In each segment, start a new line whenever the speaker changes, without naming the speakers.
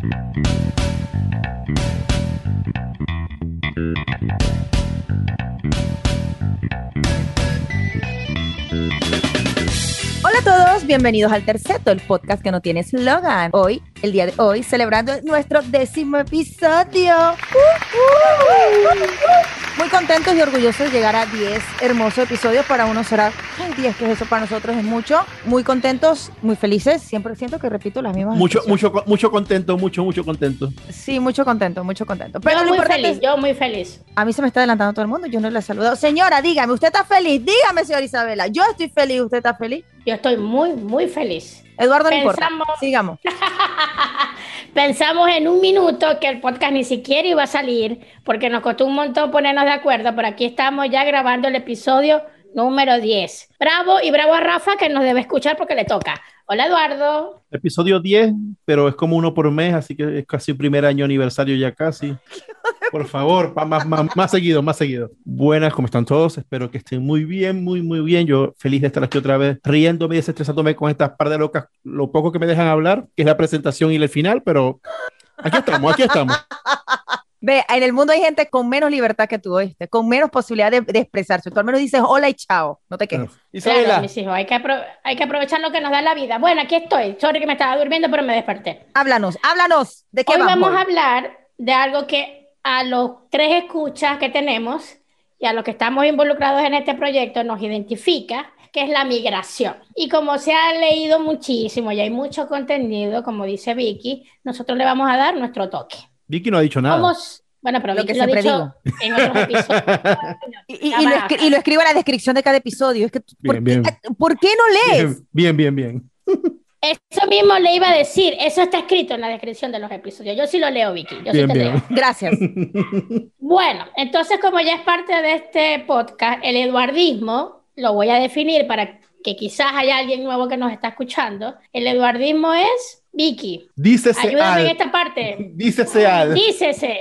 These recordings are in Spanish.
Hola a todos, bienvenidos al Terceto, el podcast que no tiene slogan. Hoy, el día de hoy, celebrando nuestro décimo episodio. Uh, uh, uh, Muy contentos y orgullosos de llegar a 10 hermosos episodios. Para uno será, ay, 10, que es eso para nosotros es mucho. Muy contentos, muy felices. Siempre siento que repito las mismas.
Mucho, mucho, mucho contento, mucho, mucho contento.
Sí, mucho contento, mucho contento. Pero
yo muy feliz,
es-
yo muy feliz.
a mí se me está adelantando todo el mundo, yo no le he saludado. Señora, dígame, ¿usted está feliz? Dígame, señora Isabela. Yo estoy feliz, ¿usted está feliz?
Yo estoy muy, muy feliz.
Eduardo, no importa. Sigamos.
Pensamos en un minuto que el podcast ni siquiera iba a salir porque nos costó un montón ponernos de acuerdo, pero aquí estamos ya grabando el episodio número 10. Bravo y bravo a Rafa que nos debe escuchar porque le toca. Hola Eduardo.
Episodio 10, pero es como uno por mes, así que es casi primer año aniversario ya casi. Por favor, pa- más, más, más seguido, más seguido. Buenas, ¿cómo están todos? Espero que estén muy bien, muy, muy bien. Yo feliz de estar aquí otra vez, riéndome y desestresándome con estas par de locas, lo poco que me dejan hablar, que es la presentación y el final, pero aquí estamos, aquí estamos.
Ve, en el mundo hay gente con menos libertad que tú, ¿oíste? Con menos posibilidad de, de expresarse. Tú al menos dices hola y chao. No te quejes.
Isabela,
Claro, mis hijos, hay que, hay que aprovechar lo que nos da la vida. Bueno, aquí estoy. Sorry que me estaba durmiendo, pero me desperté.
Háblanos, háblanos. ¿De qué
Hoy
vamos?
vamos a hablar de algo que a los tres escuchas que tenemos y a los que estamos involucrados en este proyecto nos identifica, que es la migración. Y como se ha leído muchísimo y hay mucho contenido, como dice Vicky, nosotros le vamos a dar nuestro toque.
Vicky no ha dicho nada.
Vamos, bueno, pero
Lo
Vicky
que
lo ha dicho en otros episodios.
Y, y- y lo y lo escribo en la descripción de cada episodio. Es que, ¿por,
Bien,
qué,
bien.
¿por qué no lees?
Bien, bien, bien, bien.
Eso mismo le iba a decir, eso está escrito en la descripción de los episodios. Yo sí lo leo, Vicky, yo sí te
bien.
leo.
Gracias.
Bueno, entonces como ya es parte de este podcast, el eduardismo, lo voy a definir para que quizás haya alguien nuevo que nos está escuchando. El eduardismo es, Vicky,
Dícese
ayúdame en esta parte.
Dícese al.
Dícese,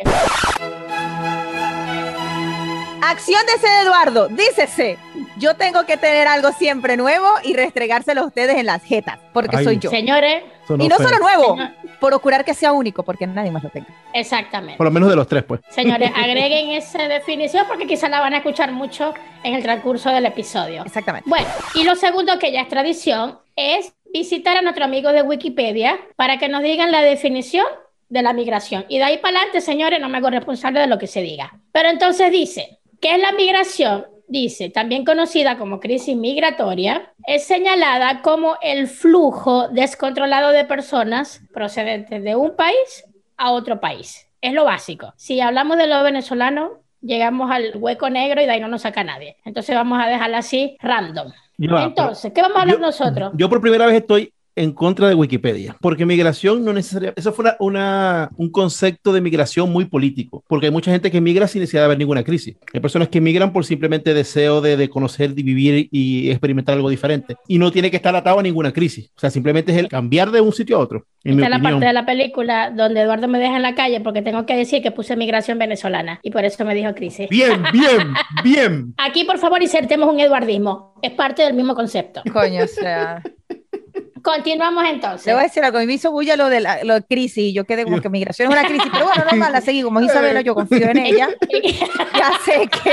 Acción de ser Eduardo. Dícese. Yo tengo que tener algo siempre nuevo y restregárselo a ustedes en las jetas, porque
Ay.
soy yo.
señores,
Y no solo nuevo,
Señor.
procurar que sea único, porque nadie más lo tenga.
exactamente.
Por lo menos de los tres, pues.
Señores, agreguen esa definición porque quizás la van a escuchar mucho en el transcurso del episodio.
Exactamente.
Bueno, y lo segundo que ya es tradición es visitar a nuestro amigo de Wikipedia para que nos digan la definición de la migración. Y de ahí para adelante, señores, no me hago responsable de lo que se diga. Pero entonces dice, ¿qué es la migración? Dice, también conocida como crisis migratoria, es señalada como el flujo descontrolado de personas procedentes de un país a otro país. Es lo básico. Si hablamos de lo venezolano, llegamos al hueco negro y de ahí no nos saca nadie. Entonces vamos a dejarla así random.
Ya
Entonces, ¿qué vamos a hablar
yo-
nosotros?
Yo por primera vez estoy en contra de Wikipedia, porque migración no necesariamente, eso fue una, una- un concepto de migración muy político, porque hay mucha gente que migra sin necesidad de haber ninguna crisis. Hay personas que migran por simplemente deseo de, de conocer, de vivir y experimentar algo diferente, y no tiene que estar atado a ninguna crisis. O sea, simplemente es el cambiar de un sitio a otro. En mi
Esta es la parte de la película donde Eduardo me deja en la calle porque tengo que decir que puse migración venezolana y por eso me dijo crisis.
Bien, bien, bien.
Aquí, por favor, insertemos un eduardismo. Es parte del mismo concepto.
Coño, o sea.
Continuamos
Le
entonces.
voy a decir algo, a mí me hizo bulla lo de la lo de crisis y yo quedé como que migración es una crisis, pero bueno, normal, la seguí como Isabela, yo confío en ella, ya sé que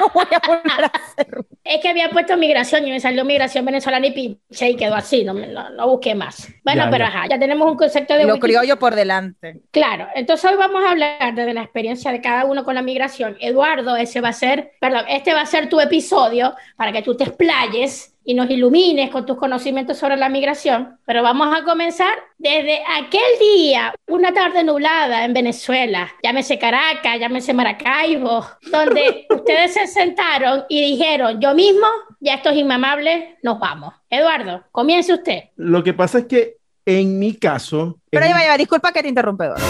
no voy a volver a hacerlo.
Es que había puesto migración y me salió migración venezolana y pinche y quedó así, no, no, no busqué más. Bueno,
Ya,
pero
ya.
ajá, ya tenemos un concepto de
Lo
Wikipedia.
criollo por delante.
Claro, entonces hoy vamos a hablar desde la experiencia de cada uno con la migración. Eduardo, ese va a ser, perdón, este va a ser tu episodio para que tú te explayes y nos ilumines con tus conocimientos sobre la migración. Pero vamos a comenzar desde aquel día, una tarde nublada en Venezuela, llámese Caracas, llámese Maracaibo, donde ustedes se sentaron y dijeron, yo mismo, ya estos inmamables, nos vamos. Eduardo, comience usted.
Lo que pasa es que en mi caso.
Pero
en-
ya va, ya va, disculpa que te interrumpe, Eduardo.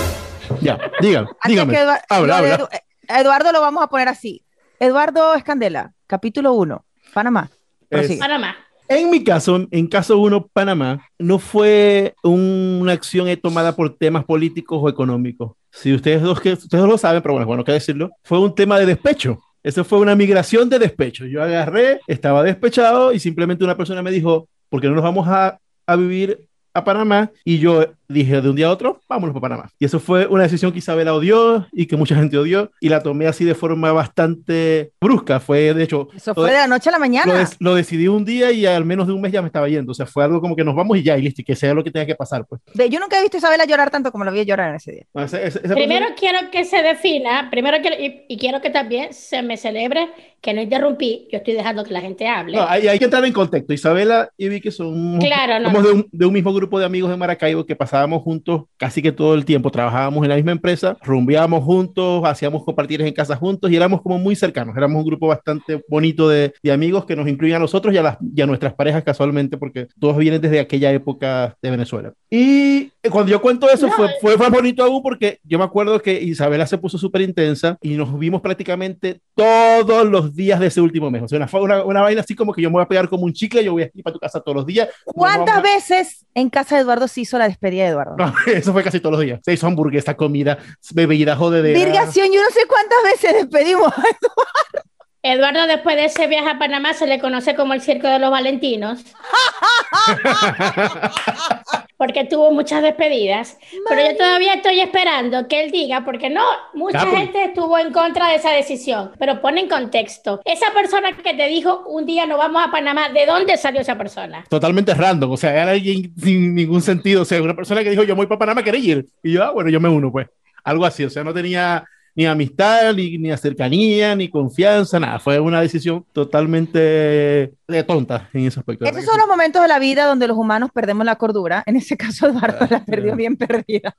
Ya, dígame,
Antes
dígame.
que Eduard-
habla, habla.
Edu- eh, Eduardo lo vamos a poner así. Eduardo Escandela, capítulo 1, Panamá. Prosigue.
Panamá.
En mi caso, en caso uno, Panamá, no fue un- una acción eh, tomada por temas políticos o económicos. Si ustedes dos, que, ustedes lo saben, pero bueno, bueno, que decirlo, fue un tema de despecho. Eso fue una migración de despecho. Yo agarré, estaba despechado y simplemente una persona me dijo, ¿por qué no nos vamos a, a vivir a Panamá? Y yo dije de un día a otro, vámonos para Panamá. Y eso fue una decisión que Isabela odió y que mucha gente odió y la tomé así de forma bastante brusca. Fue, de hecho...
Eso fue de la noche a la mañana.
Lo, lo, decidí un día y al menos de un mes ya me estaba yendo. O sea, fue algo como que nos vamos y ya, y listo, y que sea lo que tenga que pasar, pues.
De, yo nunca he visto a Isabela llorar tanto como la vi llorar en ese día.
No, ese, ese,
primero quiero que se defina, primero que, y, y, quiero que también se me celebre que no interrumpí, yo estoy dejando que la gente hable.
No, hay, hay que entrar en contexto. Isabela y Vicky son
claro, no,
somos
no.
De, un, de un mismo grupo de amigos de Maracaibo que pasábamos juntos casi que todo el tiempo. Trabajábamos en la misma empresa, rumbeábamos juntos, hacíamos compartires en casa juntos y éramos como muy cercanos. Éramos un grupo bastante bonito de, de amigos que nos incluían a nosotros y a, las, y a nuestras parejas casualmente, porque todos vienen desde aquella época de Venezuela. Y cuando yo cuento eso,
No.
fue, fue más bonito aún porque yo me acuerdo que Isabela se puso súper intensa y nos vimos prácticamente todos los días de ese último mes. O sea, una, fue una, una vaina así como que yo me voy a pegar como un chicle, yo voy a ir para tu casa todos los días.
¿Cuántas veces en casa de Eduardo se hizo la despedida de Eduardo?
no, eso fue casi todos los días. Se hizo hamburguesa, comida, bebida, jodedera.
Virgación, yo no sé cuántas veces despedimos.
Eduardo, después de ese viaje a Panamá, se le conoce como el Circo de los Valentinos. porque tuvo muchas despedidas. Pero yo todavía estoy esperando que él diga, porque no, mucha gente estuvo en contra de esa decisión. Pero pone en contexto. Esa persona que te dijo un día no vamos a Panamá, ¿de dónde salió esa persona?
Totalmente random, o sea, era alguien sin ningún sentido. O sea, una persona que dijo, yo voy para Panamá, ¿querés ir? Y yo, ah, bueno, yo me uno, pues. Algo así, o sea, no tenía ni amistad, ni, ni cercanía, ni confianza, nada. Fue una decisión totalmente de tonta en ese aspecto.
Estos son los momentos de la vida donde los humanos perdemos la cordura. En ese caso, Eduardo
Ah,
la perdió bien perdida.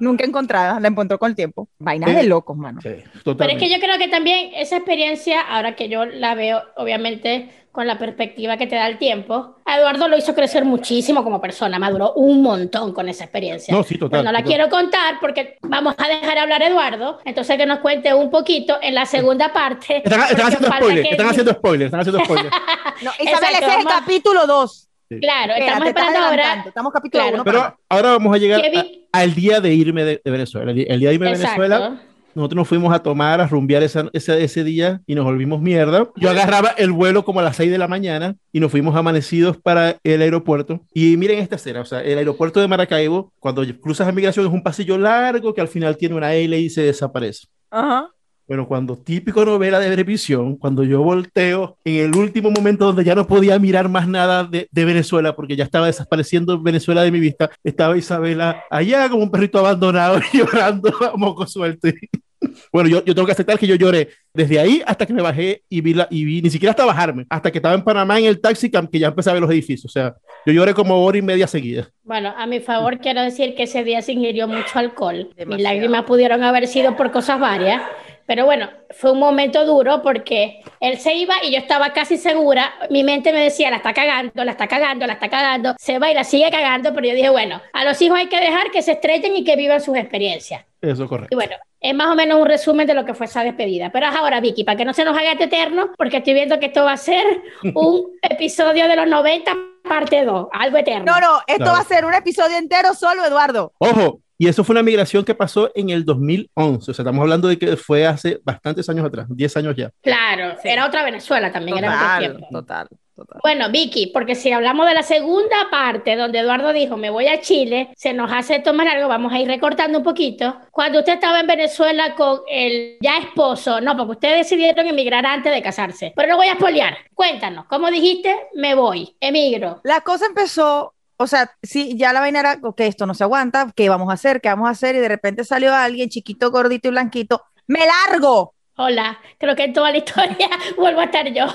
Nunca encontrada, la encontró con el tiempo. Vainas
Sí.
de locos, mano.
Sí,
Pero es
totalmente.
que yo creo que también esa experiencia, ahora que yo la veo, obviamente, con la perspectiva que te da el tiempo, a Eduardo lo hizo crecer muchísimo como persona, maduró un montón con esa experiencia.
No, sí, total.
Pero no la
total.
quiero contar porque vamos a dejar hablar a Eduardo, entonces que nos cuente un poquito en la segunda parte.
Están, están haciendo spoilers,
que-
están haciendo spoilers, están haciendo spoilers.
No, Isabel,
Exacto,
ese es el
vamos
capítulo 2.
Claro, estamos esperando ahora.
Estamos capítulo
Claro.
1.
Pero ahora vamos a llegar a- al día de irme de, de Venezuela. El, día- el día de irme de
Exacto.
Venezuela, nosotros nos fuimos a tomar, a rumbear esa- ese, ese día y nos volvimos mierda. Yo agarraba el vuelo como a las 6 de la mañana y nos fuimos amanecidos para el aeropuerto. Y miren esta escena, o sea, el aeropuerto de Maracaibo, cuando cruzas a migración es un pasillo largo que al final tiene una L y se desaparece.
Ajá.
Bueno, cuando típico novela de televisión, cuando yo volteo en el último momento donde ya no podía mirar más nada de, de Venezuela porque ya estaba desapareciendo Venezuela de mi vista, estaba Isabela allá como un perrito abandonado llorando a moco suelto. Bueno, yo, yo tengo que aceptar que yo lloré desde ahí hasta que me bajé y vi, la, y vi ni siquiera hasta bajarme, hasta que estaba en Panamá en el taxi que ya empecé a ver los edificios. O sea, yo lloré como hora y media seguida.
Bueno, a mi favor quiero decir que ese día se ingirió mucho alcohol. Mis
Demasiado.
lágrimas pudieron haber sido por cosas varias, pero bueno, fue un momento duro porque él se iba y yo estaba casi segura, mi mente me decía, la está cagando, la está cagando, la está cagando, se va y la sigue cagando, pero yo dije, bueno, a los hijos hay que dejar que se estrellen y que vivan sus experiencias.
Eso
Y
correcto.
bueno, es más o menos un resumen de lo que fue esa despedida. Pero ahora, Vicky, para que no se nos haga esto eterno, porque estoy viendo que esto va a ser un episodio de los 90, parte 2, algo eterno.
No, no, esto
Claro.
va a ser un episodio entero solo, Eduardo.
Ojo, y eso fue una migración que pasó en el 2011. O sea, estamos hablando de que fue hace bastantes años atrás, 10 años ya.
Claro,
Sí.
era otra Venezuela también, era otro tiempo.
total, total.
Bueno, Vicky, porque si hablamos de la segunda parte donde Eduardo dijo me voy a Chile, se nos hace tomar algo, vamos a ir recortando un poquito. Cuando usted estaba en Venezuela con el ya esposo, no, porque ustedes decidieron emigrar antes de casarse. Pero no voy a espolear. Cuéntanos, ¿cómo dijiste? Me voy, emigro.
La cosa empezó, o sea, sí, ya la vaina era, ok, esto no se aguanta, ¿qué vamos a hacer? ¿Qué vamos a hacer? Y de repente salió alguien chiquito, gordito y blanquito, ¡me largo!
Hola, creo que en toda la historia vuelvo a estar yo.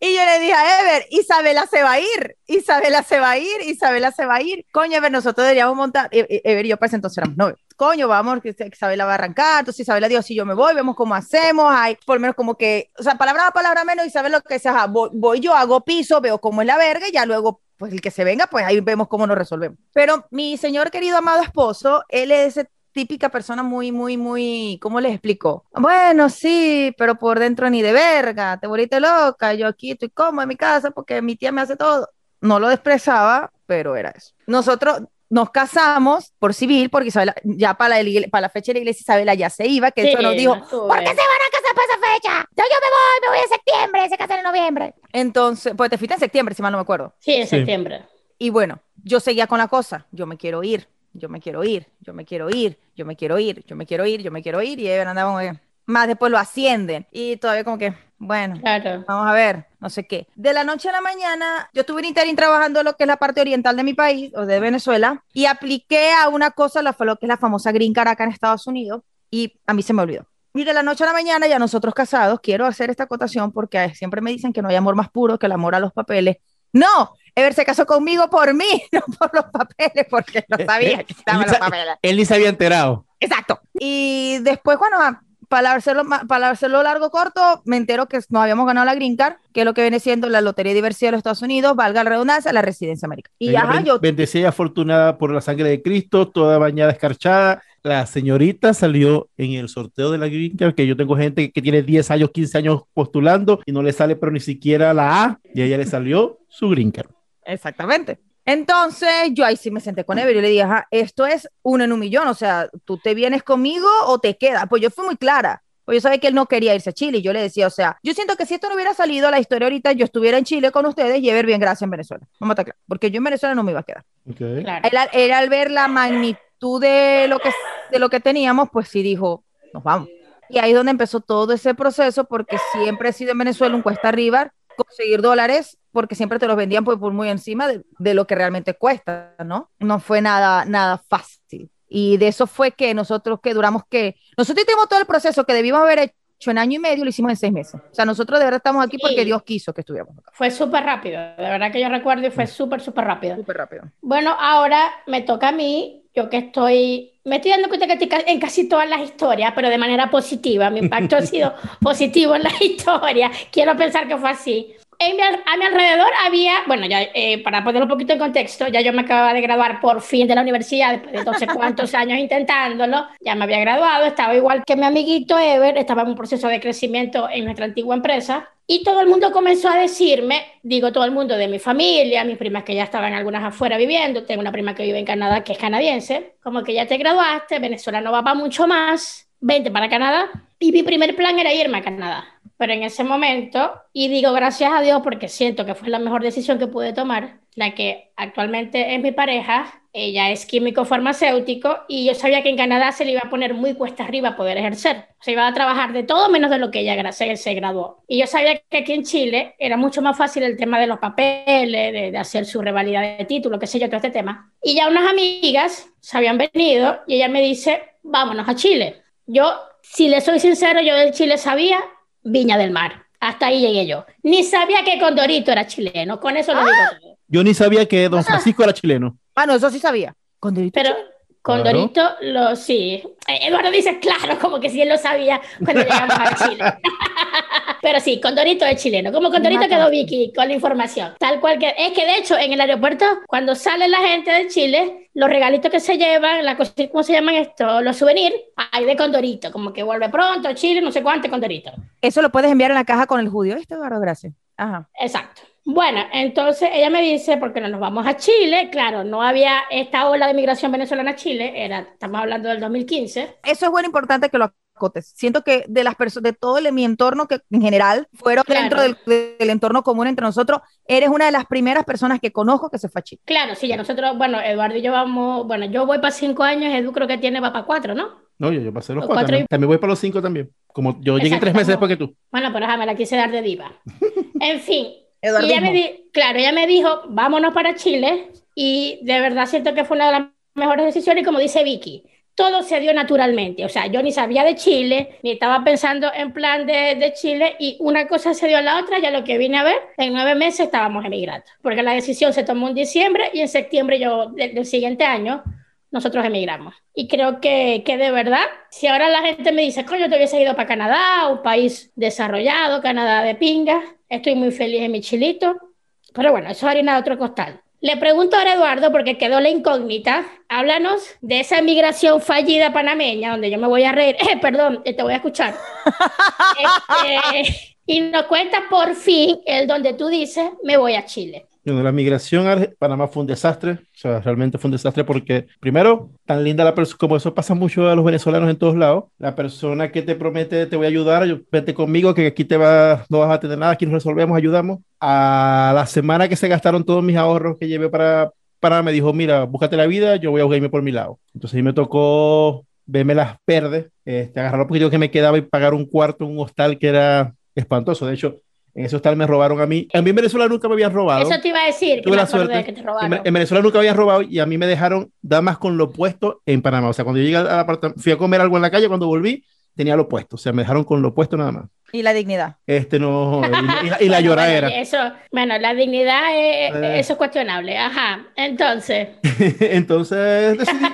Y yo le dije a Ever, Isabela se va a ir, Isabela se va a ir, Isabela se va a ir. Coño, Ever, nosotros deberíamos montar, E- E- Ever y yo para ese entonces éramos novios. Coño, vamos, que Isabela va a arrancar, entonces Isabela dijo, si yo me voy, vemos cómo hacemos, hay por lo menos como que, o sea, palabra a palabra menos, Isabel lo que ajá, voy, voy yo, hago piso, veo cómo es la verga y ya luego, pues el que se venga, pues ahí vemos cómo nos resolvemos. Pero mi señor querido amado esposo, él es típica persona muy, muy, muy, ¿cómo les explico? Bueno, sí, pero por dentro ni de verga, te volviste loca, yo aquí estoy cómoda en mi casa porque mi tía me hace todo. No lo expresaba, pero era eso. Nosotros, nos casamos por civil, porque Isabela, ya para la, para la fecha de la iglesia Isabela ya se iba, que
Sí,
eso nos dijo,
no.
¿por qué se van a casar para esa fecha? Ya yo me voy, me voy en septiembre, se casan en noviembre. Entonces, pues te fuiste en septiembre, si mal no me acuerdo.
Sí, en
Sí.
septiembre.
Y bueno, yo seguía con la cosa, yo me quiero ir, yo me quiero ir, yo me quiero ir, yo me quiero ir, yo me quiero ir, yo me quiero ir, y ahí andaba como que, más después lo ascienden, y todavía como que, bueno,
Claro.
Vamos a ver, no sé qué. De la noche a la mañana, yo estuve en interín trabajando lo que es la parte oriental de mi país, o de Venezuela, y apliqué a una cosa, lo, lo que es la famosa Green Card acá en Estados Unidos, y a mí se me olvidó. Y de la noche a la mañana, ya nosotros casados, quiero hacer esta acotación porque siempre me dicen que no hay amor más puro que el amor a los papeles. No, Ever se casó conmigo por mí, no por los papeles, porque no sabía que estaban los papeles.
Él ni se había enterado.
Exacto. Y después, bueno, ah, para hacerlo, para hacerlo largo corto, me entero que nos habíamos ganado la Green Card, que es lo que viene siendo la Lotería de Diversidad de los Estados Unidos, valga la redundancia, la residencia americana. Y
Ella
ajá,
ben-
yo,
Bendecida y afortunada por la sangre de Cristo, toda bañada, escarchada. La señorita salió en el sorteo de la Green Card, que yo tengo gente que tiene 10 años, 15 años postulando y no le sale pero ni siquiera la A, y a ella le salió su Green Card.
Exactamente. Entonces, yo ahí sí me senté con Ever y le dije, ajá, esto es uno en un millón, o sea, tú te vienes conmigo o te quedas. Pues yo fui muy clara. Pues yo sabía que él no quería irse a Chile y yo le decía, o sea, yo siento que si esto no hubiera salido a la historia ahorita, yo estuviera en Chile con ustedes y Ever bien gracias en Venezuela. Vamos a estar claros, porque yo en Venezuela no me iba a quedar.
Ok.
Claro.
él al ver la magnitud de lo que de lo que teníamos, pues sí dijo, nos vamos. Y ahí es donde empezó todo ese proceso, porque siempre he sido en Venezuela un cuesta arriba conseguir dólares, porque siempre te los vendían pues, por muy encima de, de lo que realmente cuesta, ¿no? No fue nada, nada fácil. Y de eso fue que nosotros que duramos que, nosotros hicimos todo el proceso que debíamos haber hecho en año y medio, lo hicimos en seis meses. O sea, nosotros de verdad estamos aquí porque
Sí.
Dios quiso que estuviéramos acá.
Fue súper rápido. De verdad que yo recuerdo y fue súper, súper rápido.
Súper rápido.
Bueno, ahora me toca a mí, yo que estoy, me estoy dando cuenta que en casi todas las historias, pero de manera positiva. Mi impacto ha sido positivo en las historias. Quiero pensar que fue así. En mi a mi alrededor había, bueno, ya eh, para poner un poquito en contexto, ya yo me acababa de graduar por fin de la universidad, después de no sé cuántos años intentándolo, ya me había graduado, estaba igual que mi amiguito Ever, estaba en un proceso de crecimiento en nuestra antigua empresa, y todo el mundo comenzó a decirme, digo todo el mundo de mi familia, mis primas que ya estaban algunas afuera viviendo, tengo una prima que vive en Canadá que es canadiense, como que ya te graduaste, Venezuela no va para mucho más, vente para Canadá. Y mi primer plan era irme a Canadá. Pero en ese momento, y digo gracias a Dios porque siento que fue la mejor decisión que pude tomar, la que actualmente es mi pareja, ella es químico farmacéutico y yo sabía que en Canadá se le iba a poner muy cuesta arriba poder ejercer. Se iba a trabajar de todo menos de lo que ella se, se graduó. Y yo sabía que aquí en Chile era mucho más fácil el tema de los papeles, de, de hacer su revalida de título, qué sé yo, todo este tema. Y ya unas amigas se habían venido y ella me dice, vámonos a Chile. Yo, si le soy sincero, yo del Chile sabía Viña del Mar. Hasta ahí llegué yo. Ni sabía que Condorito era chileno. Con eso lo digo todo.
Yo ni sabía que Don Francisco era chileno.
Ah, no, eso sí sabía. Condorito
Pero Condorito lo sí. Eh, Eduardo dice, claro, como que sí él lo sabía cuando llegamos a Chile. Pero sí, Condorito es chileno. Como Condorito
Mata.
quedó Vicky con la información. Tal cual que. Es que de hecho, en el aeropuerto, cuando sale la gente de Chile, los regalitos que se llevan, la cosa- ¿cómo se llaman esto? Los souvenirs, hay de Condorito. Como que vuelve pronto, Chile, no sé cuánto, Condorito.
Eso lo puedes enviar en la caja con el judío. ¿Este Eduardo? Gracias. Ajá.
Exacto. Bueno, entonces ella me dice, porque no nos vamos a Chile, claro, no había esta ola de migración venezolana a Chile, era, estamos hablando del 2015.
Eso es bueno importante que lo acotes. Siento que de las personas, de todo el, mi entorno que en general fueron
Claro.
dentro del, del entorno común entre nosotros, eres una de las primeras personas que conozco que se fue a Chile.
Claro, sí, ya nosotros, bueno, Eduardo y yo vamos, bueno, yo voy para cinco años, Edu creo que tiene, va para cuatro, ¿no?
No, yo, yo pasé los
Los
cuatro.
cuatro
También.
y-
También voy para los cinco también. Como yo llegué
Exacto,
tres meses después que tú.
Bueno, pero ajá, me la quise dar de diva. En fin, y
Eduardismo.
ella me di- claro, ella me dijo, vámonos para Chile, y de verdad siento que fue una de las mejores decisiones, y como dice Vicky, todo se dio naturalmente, o sea, yo ni sabía de Chile, ni estaba pensando en plan de, de Chile, y una cosa se dio a la otra, ya lo que vine a ver, en nueve meses estábamos emigrando, porque la decisión se tomó en diciembre, y en septiembre yo, de- del siguiente año, nosotros emigramos. Y creo que, que de verdad, si ahora la gente me dice, coño, te hubiese ido para Canadá, un país desarrollado, Canadá de pinga, estoy muy feliz en mi chilito, pero bueno, eso es harina de otro costal. Le pregunto ahora a Eduardo, porque quedó la incógnita, háblanos de esa emigración fallida panameña, donde yo me voy a reír, Eh, perdón, te voy a escuchar. Este, y nos cuenta por fin el donde tú dices, me voy a Chile.
Bueno, la migración a Panamá fue un desastre, o sea, realmente fue un desastre porque, primero, tan linda la persona, como eso pasa mucho a los venezolanos en todos lados, la persona que te promete te voy a ayudar, vete conmigo, que aquí te va, no vas a tener nada, aquí nos resolvemos, ayudamos. A la semana que se gastaron todos mis ahorros que llevé para, para me dijo, mira, búscate la vida, yo voy a jugarme por mi lado. Entonces ahí me tocó verme las verdes, este, agarrar lo poquito que me quedaba y pagar un cuarto un hostal que era espantoso. De hecho, en ese hostal me robaron a mí. A mí en Venezuela nunca me habían robado.
Eso te iba a decir.
Tuve la suerte.
Que te robaron.
En, en, Venezuela nunca me habían robado y a mí me dejaron damas con lo puesto en Panamá. O sea, cuando yo llegué al apartamento, fui a comer algo en la calle, cuando volví, tenía lo puesto. O sea, me dejaron con lo puesto nada más.
Y la dignidad.
Este no. Y, la, y la lloradera.
Bueno, eso, bueno, la dignidad, es, eh. eso es cuestionable. Ajá. Entonces.
Entonces decidí.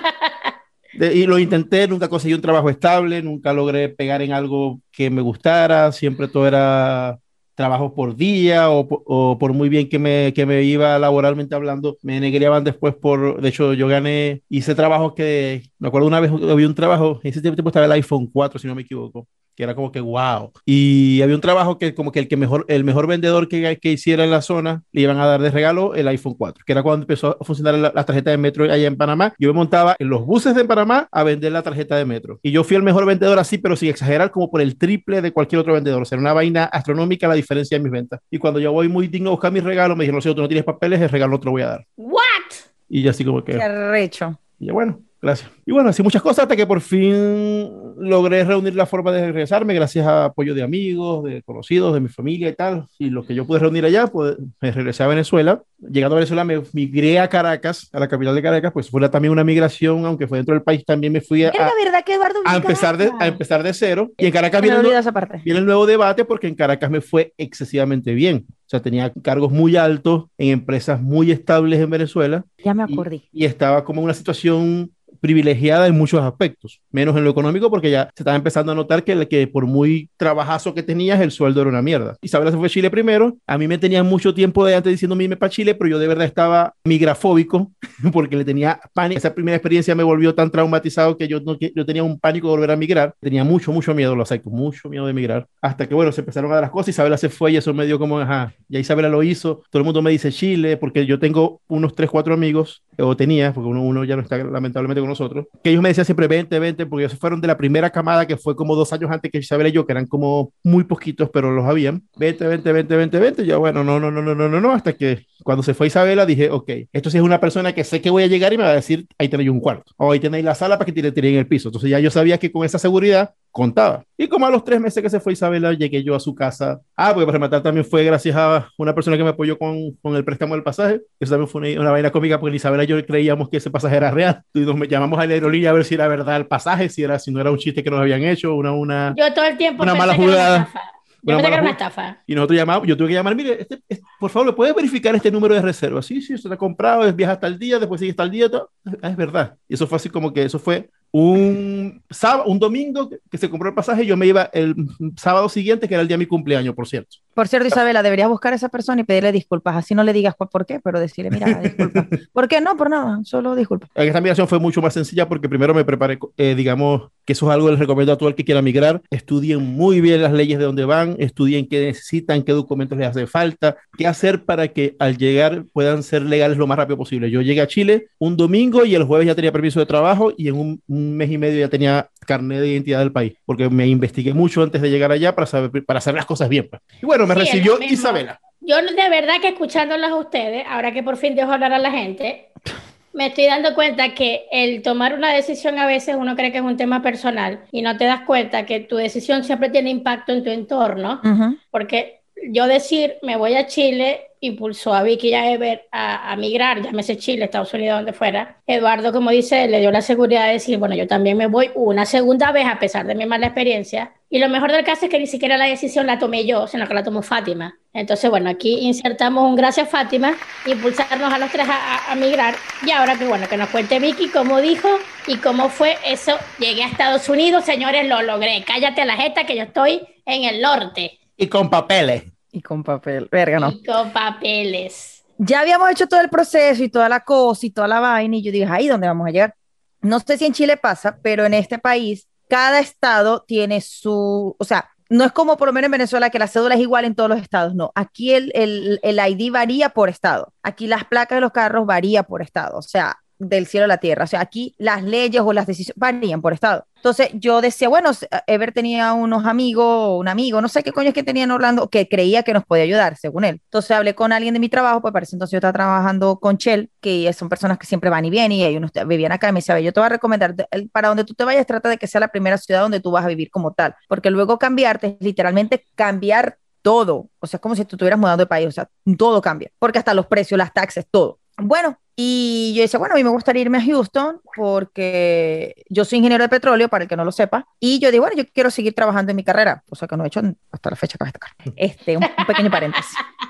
De, y lo intenté, nunca conseguí un trabajo estable, nunca logré pegar en algo que me gustara, siempre todo era trabajo por día o, o, por muy bien que me, que me iba laboralmente hablando, me negreaban después por, de hecho yo gané, hice trabajos que, me acuerdo una vez había un trabajo, en ese tiempo estaba el iPhone 4 si no me equivoco, que era como que wow. Y había un trabajo que como que el que mejor el mejor vendedor que, que hiciera en la zona le iban a dar de regalo el iPhone 4, que era cuando empezó a funcionar la, la, tarjeta de metro allá en Panamá. Yo me montaba en los buses de Panamá a vender la tarjeta de metro. Y yo fui el mejor vendedor así, pero sin exagerar, como por el triple de cualquier otro vendedor. O sea, era una vaina astronómica la diferencia de mis ventas. Y cuando yo voy muy digno a buscar mis regalos, me dijeron, no sé, tú no tienes papeles, el regalo no te lo voy a dar.
¿What?
Y yo así como que...
Qué recho.
Y yo, bueno, Gracias. Y bueno, así muchas cosas hasta que por fin logré reunir la forma de regresarme gracias a apoyo de amigos, de conocidos, de mi familia y tal. Y lo que yo pude reunir allá, pues me regresé a Venezuela. Llegando a Venezuela me migré a Caracas, a la capital de Caracas, pues fue también una migración, aunque fue dentro del país, también me fui a,
la verdad que Eduardo
a empezar, de, a empezar de cero. Y en Caracas viene,
el,
esa parte. viene el nuevo debate porque en Caracas me fue excesivamente bien. O sea, tenía cargos muy altos en empresas muy estables en Venezuela.
Ya me acordé.
Y, y estaba como en una situación privilegiada en muchos aspectos, menos en lo económico porque ya se estaba empezando a notar que, que por muy trabajazo que tenías, el sueldo era una mierda. Isabela se fue a Chile primero, a mí me tenía mucho tiempo de antes diciéndome irme para Chile, pero yo de verdad estaba migrafóbico porque le tenía pánico. Esa primera experiencia me volvió tan traumatizado que yo, no, que yo tenía un pánico de volver a migrar, tenía mucho, mucho miedo, lo acepto, mucho miedo de migrar, hasta que bueno, se empezaron a dar las cosas, Isabela se fue y eso me dio como, ajá, ya Isabela lo hizo, todo el mundo me dice Chile, porque yo tengo unos 3, 4 amigos, o tenía, porque uno, uno ya no está lamentablemente con nosotros, que ellos me decían siempre 20, 20, porque ellos fueron de la primera camada que fue como dos años antes que Isabel y yo, que eran como muy poquitos, pero los habían. 20, 20, 20, 20, 20. Ya bueno, no, no, no, no, no, no, hasta que cuando se fue Isabela dije, ok, esto sí es una persona que sé que voy a llegar y me va a decir, ahí tenéis un cuarto, o ahí tenéis la sala para que te tiré en el piso. Entonces ya yo sabía que con esa seguridad contaba. Y como a los tres meses que se fue Isabela, llegué yo a su casa. Ah, porque para rematar también fue gracias a una persona que me apoyó con, con el préstamo del pasaje. Eso también fue una, una vaina cómica porque Isabela y yo creíamos que ese pasaje era real. Y nos llamamos a la aerolínea a ver si era verdad el pasaje, si, era, si no era un chiste que nos habían hecho, una... una
yo todo el tiempo
una mala jugada.
Que era una estafa.
Y nosotros llamamos, yo tuve que llamar, mire, este, este, por favor, ¿le puede verificar este número de reserva? Sí, sí, usted ha comprado, es viaja hasta el día, después sigue hasta el día, todo. Ah, es verdad. Y eso fue así como que eso fue un sábado, un domingo que se compró el pasaje, yo me iba el sábado siguiente, que era el día de mi cumpleaños, por cierto.
Por cierto, Isabela, deberías buscar a esa persona y pedirle disculpas. Así no le digas por qué, pero decirle, mira, disculpa. ¿Por qué? No, por nada, solo disculpa.
Esta migración fue mucho más sencilla porque primero me preparé, eh, digamos, que eso es algo que les recomiendo a todo el que quiera migrar. Estudien muy bien las leyes de donde van, estudien qué necesitan, qué documentos les hace falta, qué hacer para que al llegar puedan ser legales lo más rápido posible. Yo llegué a Chile un domingo y el jueves ya tenía permiso de trabajo y en un, un mes y medio ya tenía carnet de identidad del país, porque me investigué mucho antes de llegar allá para, saber, para hacer las cosas bien. Pues. Y bueno, me sí, recibió Isabela.
Yo de verdad que escuchándolas a ustedes, ahora que por fin dejo hablar a la gente, me estoy dando cuenta que el tomar una decisión a veces uno cree que es un tema personal y no te das cuenta que tu decisión siempre tiene impacto en tu entorno, uh -huh. porque yo decir me voy a Chile impulsó a Vicky y a Ever a, a, migrar, llámese Chile, Estados Unidos, donde fuera. Eduardo, como dice, le dio la seguridad de decir, bueno, yo también me voy una segunda vez a pesar de mi mala experiencia. Y lo mejor del caso es que ni siquiera la decisión la tomé yo, sino que la tomó Fátima. Entonces, bueno, aquí insertamos un gracias Fátima, impulsarnos a los tres a, a, migrar. Y ahora que, bueno, que nos cuente Vicky cómo dijo y cómo fue eso. Llegué a Estados Unidos, señores, lo logré. Cállate la jeta que yo estoy en el norte.
Y con papeles.
Y con papel, verga, no.
Y con papeles.
Ya habíamos hecho todo el proceso y toda la cosa y toda la vaina, y yo dije, ahí, ¿dónde vamos a llegar? No sé si en Chile pasa, pero en este país, cada estado tiene su, o sea, no es como por lo menos en Venezuela que la cédula es igual en todos los estados, no. Aquí el, el, el ID varía por estado. Aquí las placas de los carros varía por estado. O sea, del cielo a la tierra. O sea, aquí las leyes o las decisiones varían por estado. Entonces yo decía, bueno, Ever tenía unos amigos, un amigo, no sé qué coño es que tenía en Orlando, que creía que nos podía ayudar, según él. Entonces hablé con alguien de mi trabajo, pues parece entonces yo estaba trabajando con Shell, que son personas que siempre van y vienen, y ellos vivían acá, y me decía, yo te voy a recomendar, para donde tú te vayas, trata de que sea la primera ciudad donde tú vas a vivir como tal, porque luego cambiarte es literalmente cambiar todo. O sea, es como si tú estuvieras mudando de país, o sea, todo cambia, porque hasta los precios, las taxes, todo. Bueno, y yo decía, bueno, a mí me gustaría irme a Houston porque yo soy ingeniero de petróleo, para el que no lo sepa, y yo digo, bueno, yo quiero seguir trabajando en mi carrera, o sea que no he hecho hasta la fecha que Este, un, un pequeño paréntesis.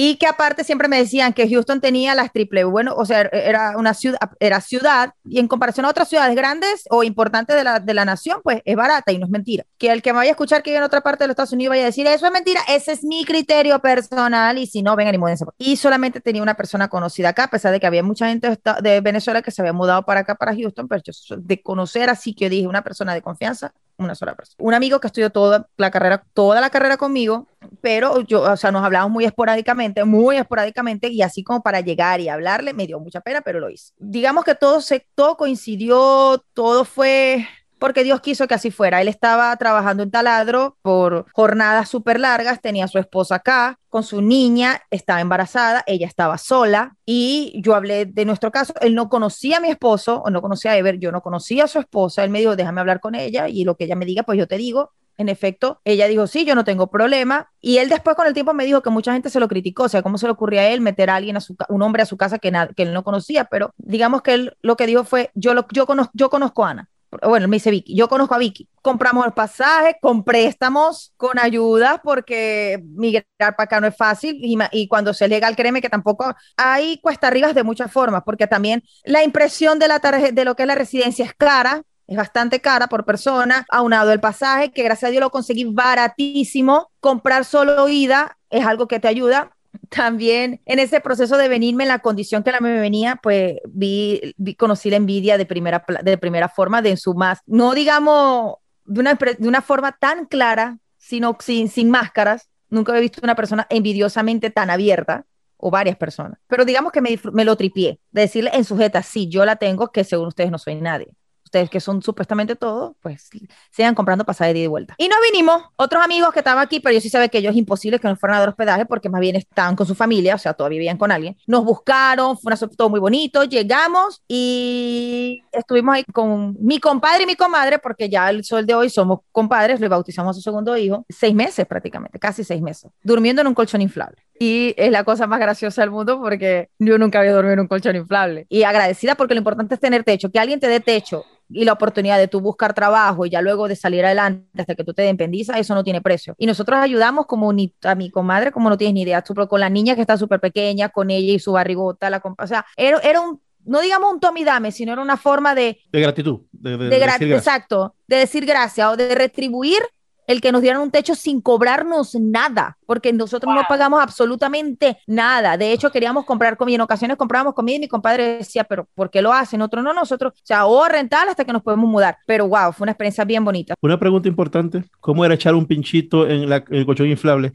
Y que aparte siempre me decían que Houston tenía las triple, bueno, o sea, era una ciudad, era ciudad, y en comparación a otras ciudades grandes o importantes de la, de la nación, pues es barata y no es mentira. Que el que me vaya a escuchar que vive en otra parte de los Estados Unidos vaya a decir, eso es mentira, ese es mi criterio personal, y si no, vengan y múdense. Y solamente tenía una persona conocida acá, a pesar de que había mucha gente de Venezuela que se había mudado para acá, para Houston, pero yo de conocer así que dije, una persona de confianza, una sola persona. Un amigo que estudió toda la carrera, toda la carrera conmigo, pero yo, o sea, nos hablamos muy esporádicamente, muy esporádicamente, y así como para llegar y hablarle, me dio mucha pena, pero lo hice. Digamos que todo se, todo coincidió, todo fue porque Dios quiso que así fuera. Él estaba trabajando en taladro por jornadas súper largas, tenía a su esposa acá, con su niña, estaba embarazada, ella estaba sola y yo hablé de nuestro caso. Él no conocía a mi esposo o no conocía a Ever, yo no conocía a su esposa. Él me dijo, déjame hablar con ella y lo que ella me diga, pues yo te digo. En efecto, ella dijo, sí, yo no tengo problema. Y él después con el tiempo me dijo que mucha gente se lo criticó, o sea, cómo se le ocurría a él meter a alguien, a su, un hombre a su casa que, que él no conocía, pero digamos que él lo que dijo fue, yo, lo, yo, conozco, yo conozco a Ana bueno, me dice Vicky, yo conozco a Vicky, compramos el pasaje con préstamos, con ayudas, porque migrar para acá no es fácil y, cuando se legal, créeme que tampoco hay cuesta arriba de muchas formas, porque también la impresión de, la de lo que es la residencia es cara, es bastante cara por persona, aunado el pasaje, que gracias a Dios lo conseguí baratísimo, comprar solo ida es algo que te ayuda, también en ese proceso de venirme en la condición que la me venía, pues vi, vi conocí la envidia de primera, de primera forma, de su más, no digamos de una, de una forma tan clara, sino sin, sin máscaras. Nunca he visto una persona envidiosamente tan abierta o varias personas. Pero digamos que me, me lo tripié, de decirle en sujeta, sí, yo la tengo, que según ustedes no soy nadie ustedes que son supuestamente todos, pues sigan comprando pasaje de ida y vuelta. Y nos vinimos, otros amigos que estaban aquí, pero yo sí sabía que ellos es imposible que no fueran a dar hospedaje porque más bien estaban con su familia, o sea, todavía vivían con alguien. Nos buscaron, fue una, todo muy bonito, llegamos y estuvimos ahí con mi compadre y mi comadre, porque ya el sol de hoy somos compadres, le bautizamos a su segundo hijo, seis meses prácticamente, casi seis meses, durmiendo en un colchón inflable. Y es la cosa más graciosa del mundo porque yo nunca había dormido en un colchón inflable. Y agradecida porque lo importante es tener techo, que alguien te dé techo y la oportunidad de tú buscar trabajo y ya luego de salir adelante hasta que tú te independizas, eso no tiene precio. Y nosotros ayudamos como ni, a mi comadre, como no tienes ni idea, con la niña que está súper pequeña, con ella y su barrigota, la, o sea, era, era un, no digamos un tome dame, sino era una forma de...
De gratitud. De,
de, exacto, de decir gracias o de retribuir el que nos dieran un techo sin cobrarnos nada, porque nosotros no pagamos absolutamente nada. De hecho, queríamos comprar comida. En ocasiones comprábamos comida y mi compadre decía, pero ¿por qué lo hacen? Otros no, nosotros, o sea, o rentar hasta que nos podemos mudar. Pero wow, fue una experiencia bien bonita.
Una pregunta importante, ¿cómo era echar un pinchito en, el colchón inflable?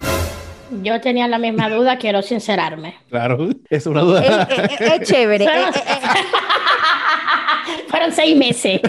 Yo tenía la misma duda, quiero sincerarme.
Claro, es una duda.
Es, chévere.
Fueron seis meses.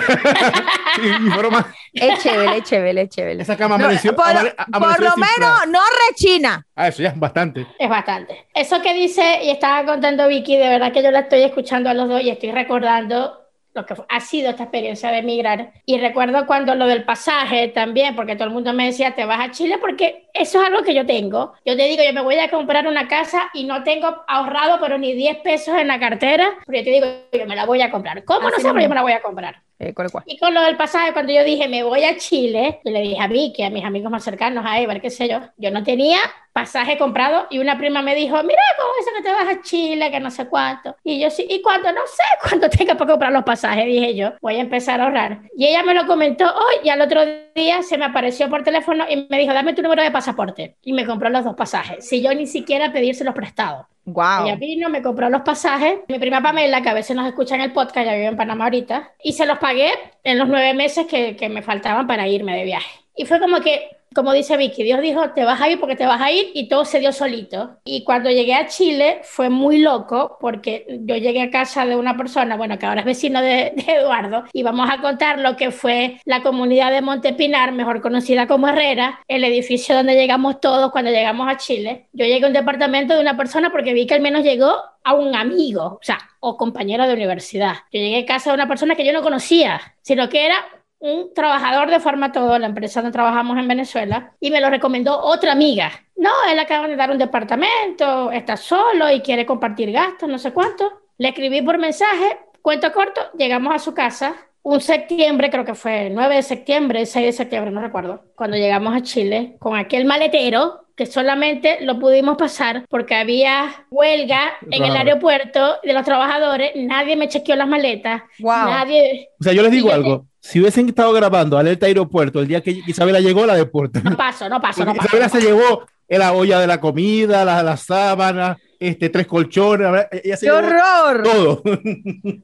Es chévere, es chévere, es chévere.
Esa cama amaneció,
por, por lo menos no rechina.
Ah, eso ya es bastante.
Es bastante. Eso que dice y estaba contando Vicky, de verdad que yo la estoy escuchando a los dos y estoy recordando lo que ha sido esta experiencia de emigrar. Y recuerdo cuando lo del pasaje también, porque todo el mundo me decía, te vas a Chile, porque eso es algo que yo tengo. Yo te digo, yo me voy a comprar una casa y no tengo ahorrado, pero ni 10 pesos en la cartera, pero yo te digo, yo me la voy a comprar. ¿Cómo no sé, pero yo me la voy a comprar?
Eh,
y con lo del pasaje, cuando yo dije, me voy a Chile, yo le dije a Vicky, a mis amigos más cercanos, a Ever, qué sé yo, yo no tenía pasaje comprado y una prima me dijo, mira, ¿cómo es que te vas a Chile, que no sé cuánto? Y yo sí, ¿y cuánto? No sé cuánto tenga para comprar los pasajes, dije yo, voy a empezar a ahorrar. Y ella me lo comentó hoy y al otro día se me apareció por teléfono y me dijo, dame tu número de pasaporte. Y me compró los dos pasajes, si yo ni siquiera pedírselos prestados.
Wow.
Ella vino, me compró los pasajes. Mi prima Pamela, que a veces nos escucha en el podcast, ya vive en Panamá ahorita, y se los pagué en los nueve meses que, que me faltaban para irme de viaje. Y fue como que como dice Vicky, Dios dijo, te vas a ir porque te vas a ir y todo se dio solito. Y cuando llegué a Chile fue muy loco porque yo llegué a casa de una persona, bueno, que ahora es vecino de, de Eduardo, y vamos a contar lo que fue la comunidad de Montepinar, mejor conocida como Herrera, el edificio donde llegamos todos cuando llegamos a Chile. Yo llegué a un departamento de una persona porque vi que al menos llegó a un amigo, o sea, o compañero de universidad. Yo llegué a casa de una persona que yo no conocía, sino que era un trabajador de Farmatodo, la empresa donde trabajamos en Venezuela, y me lo recomendó otra amiga. No, él acaba de dar un departamento, está solo y quiere compartir gastos, no sé cuánto. Le escribí por mensaje, cuento corto, llegamos a su casa. Un septiembre, creo que fue 9 de septiembre, 6 de septiembre, no recuerdo, cuando llegamos a Chile, con aquel maletero que solamente lo pudimos pasar porque había huelga en el
Claro.
aeropuerto de los trabajadores, nadie me chequeó las maletas,
Wow.
nadie,
O sea, yo les digo
yo-
algo. Si hubiesen estado grabando Alerta Aeropuerto el día que Isabela llegó, la deporta.
no paso, no paso, no paso.
Isabela se llevó la olla de la comida, la, la sábana, este, tres colchones. Ella se
¡Qué horror!
todo.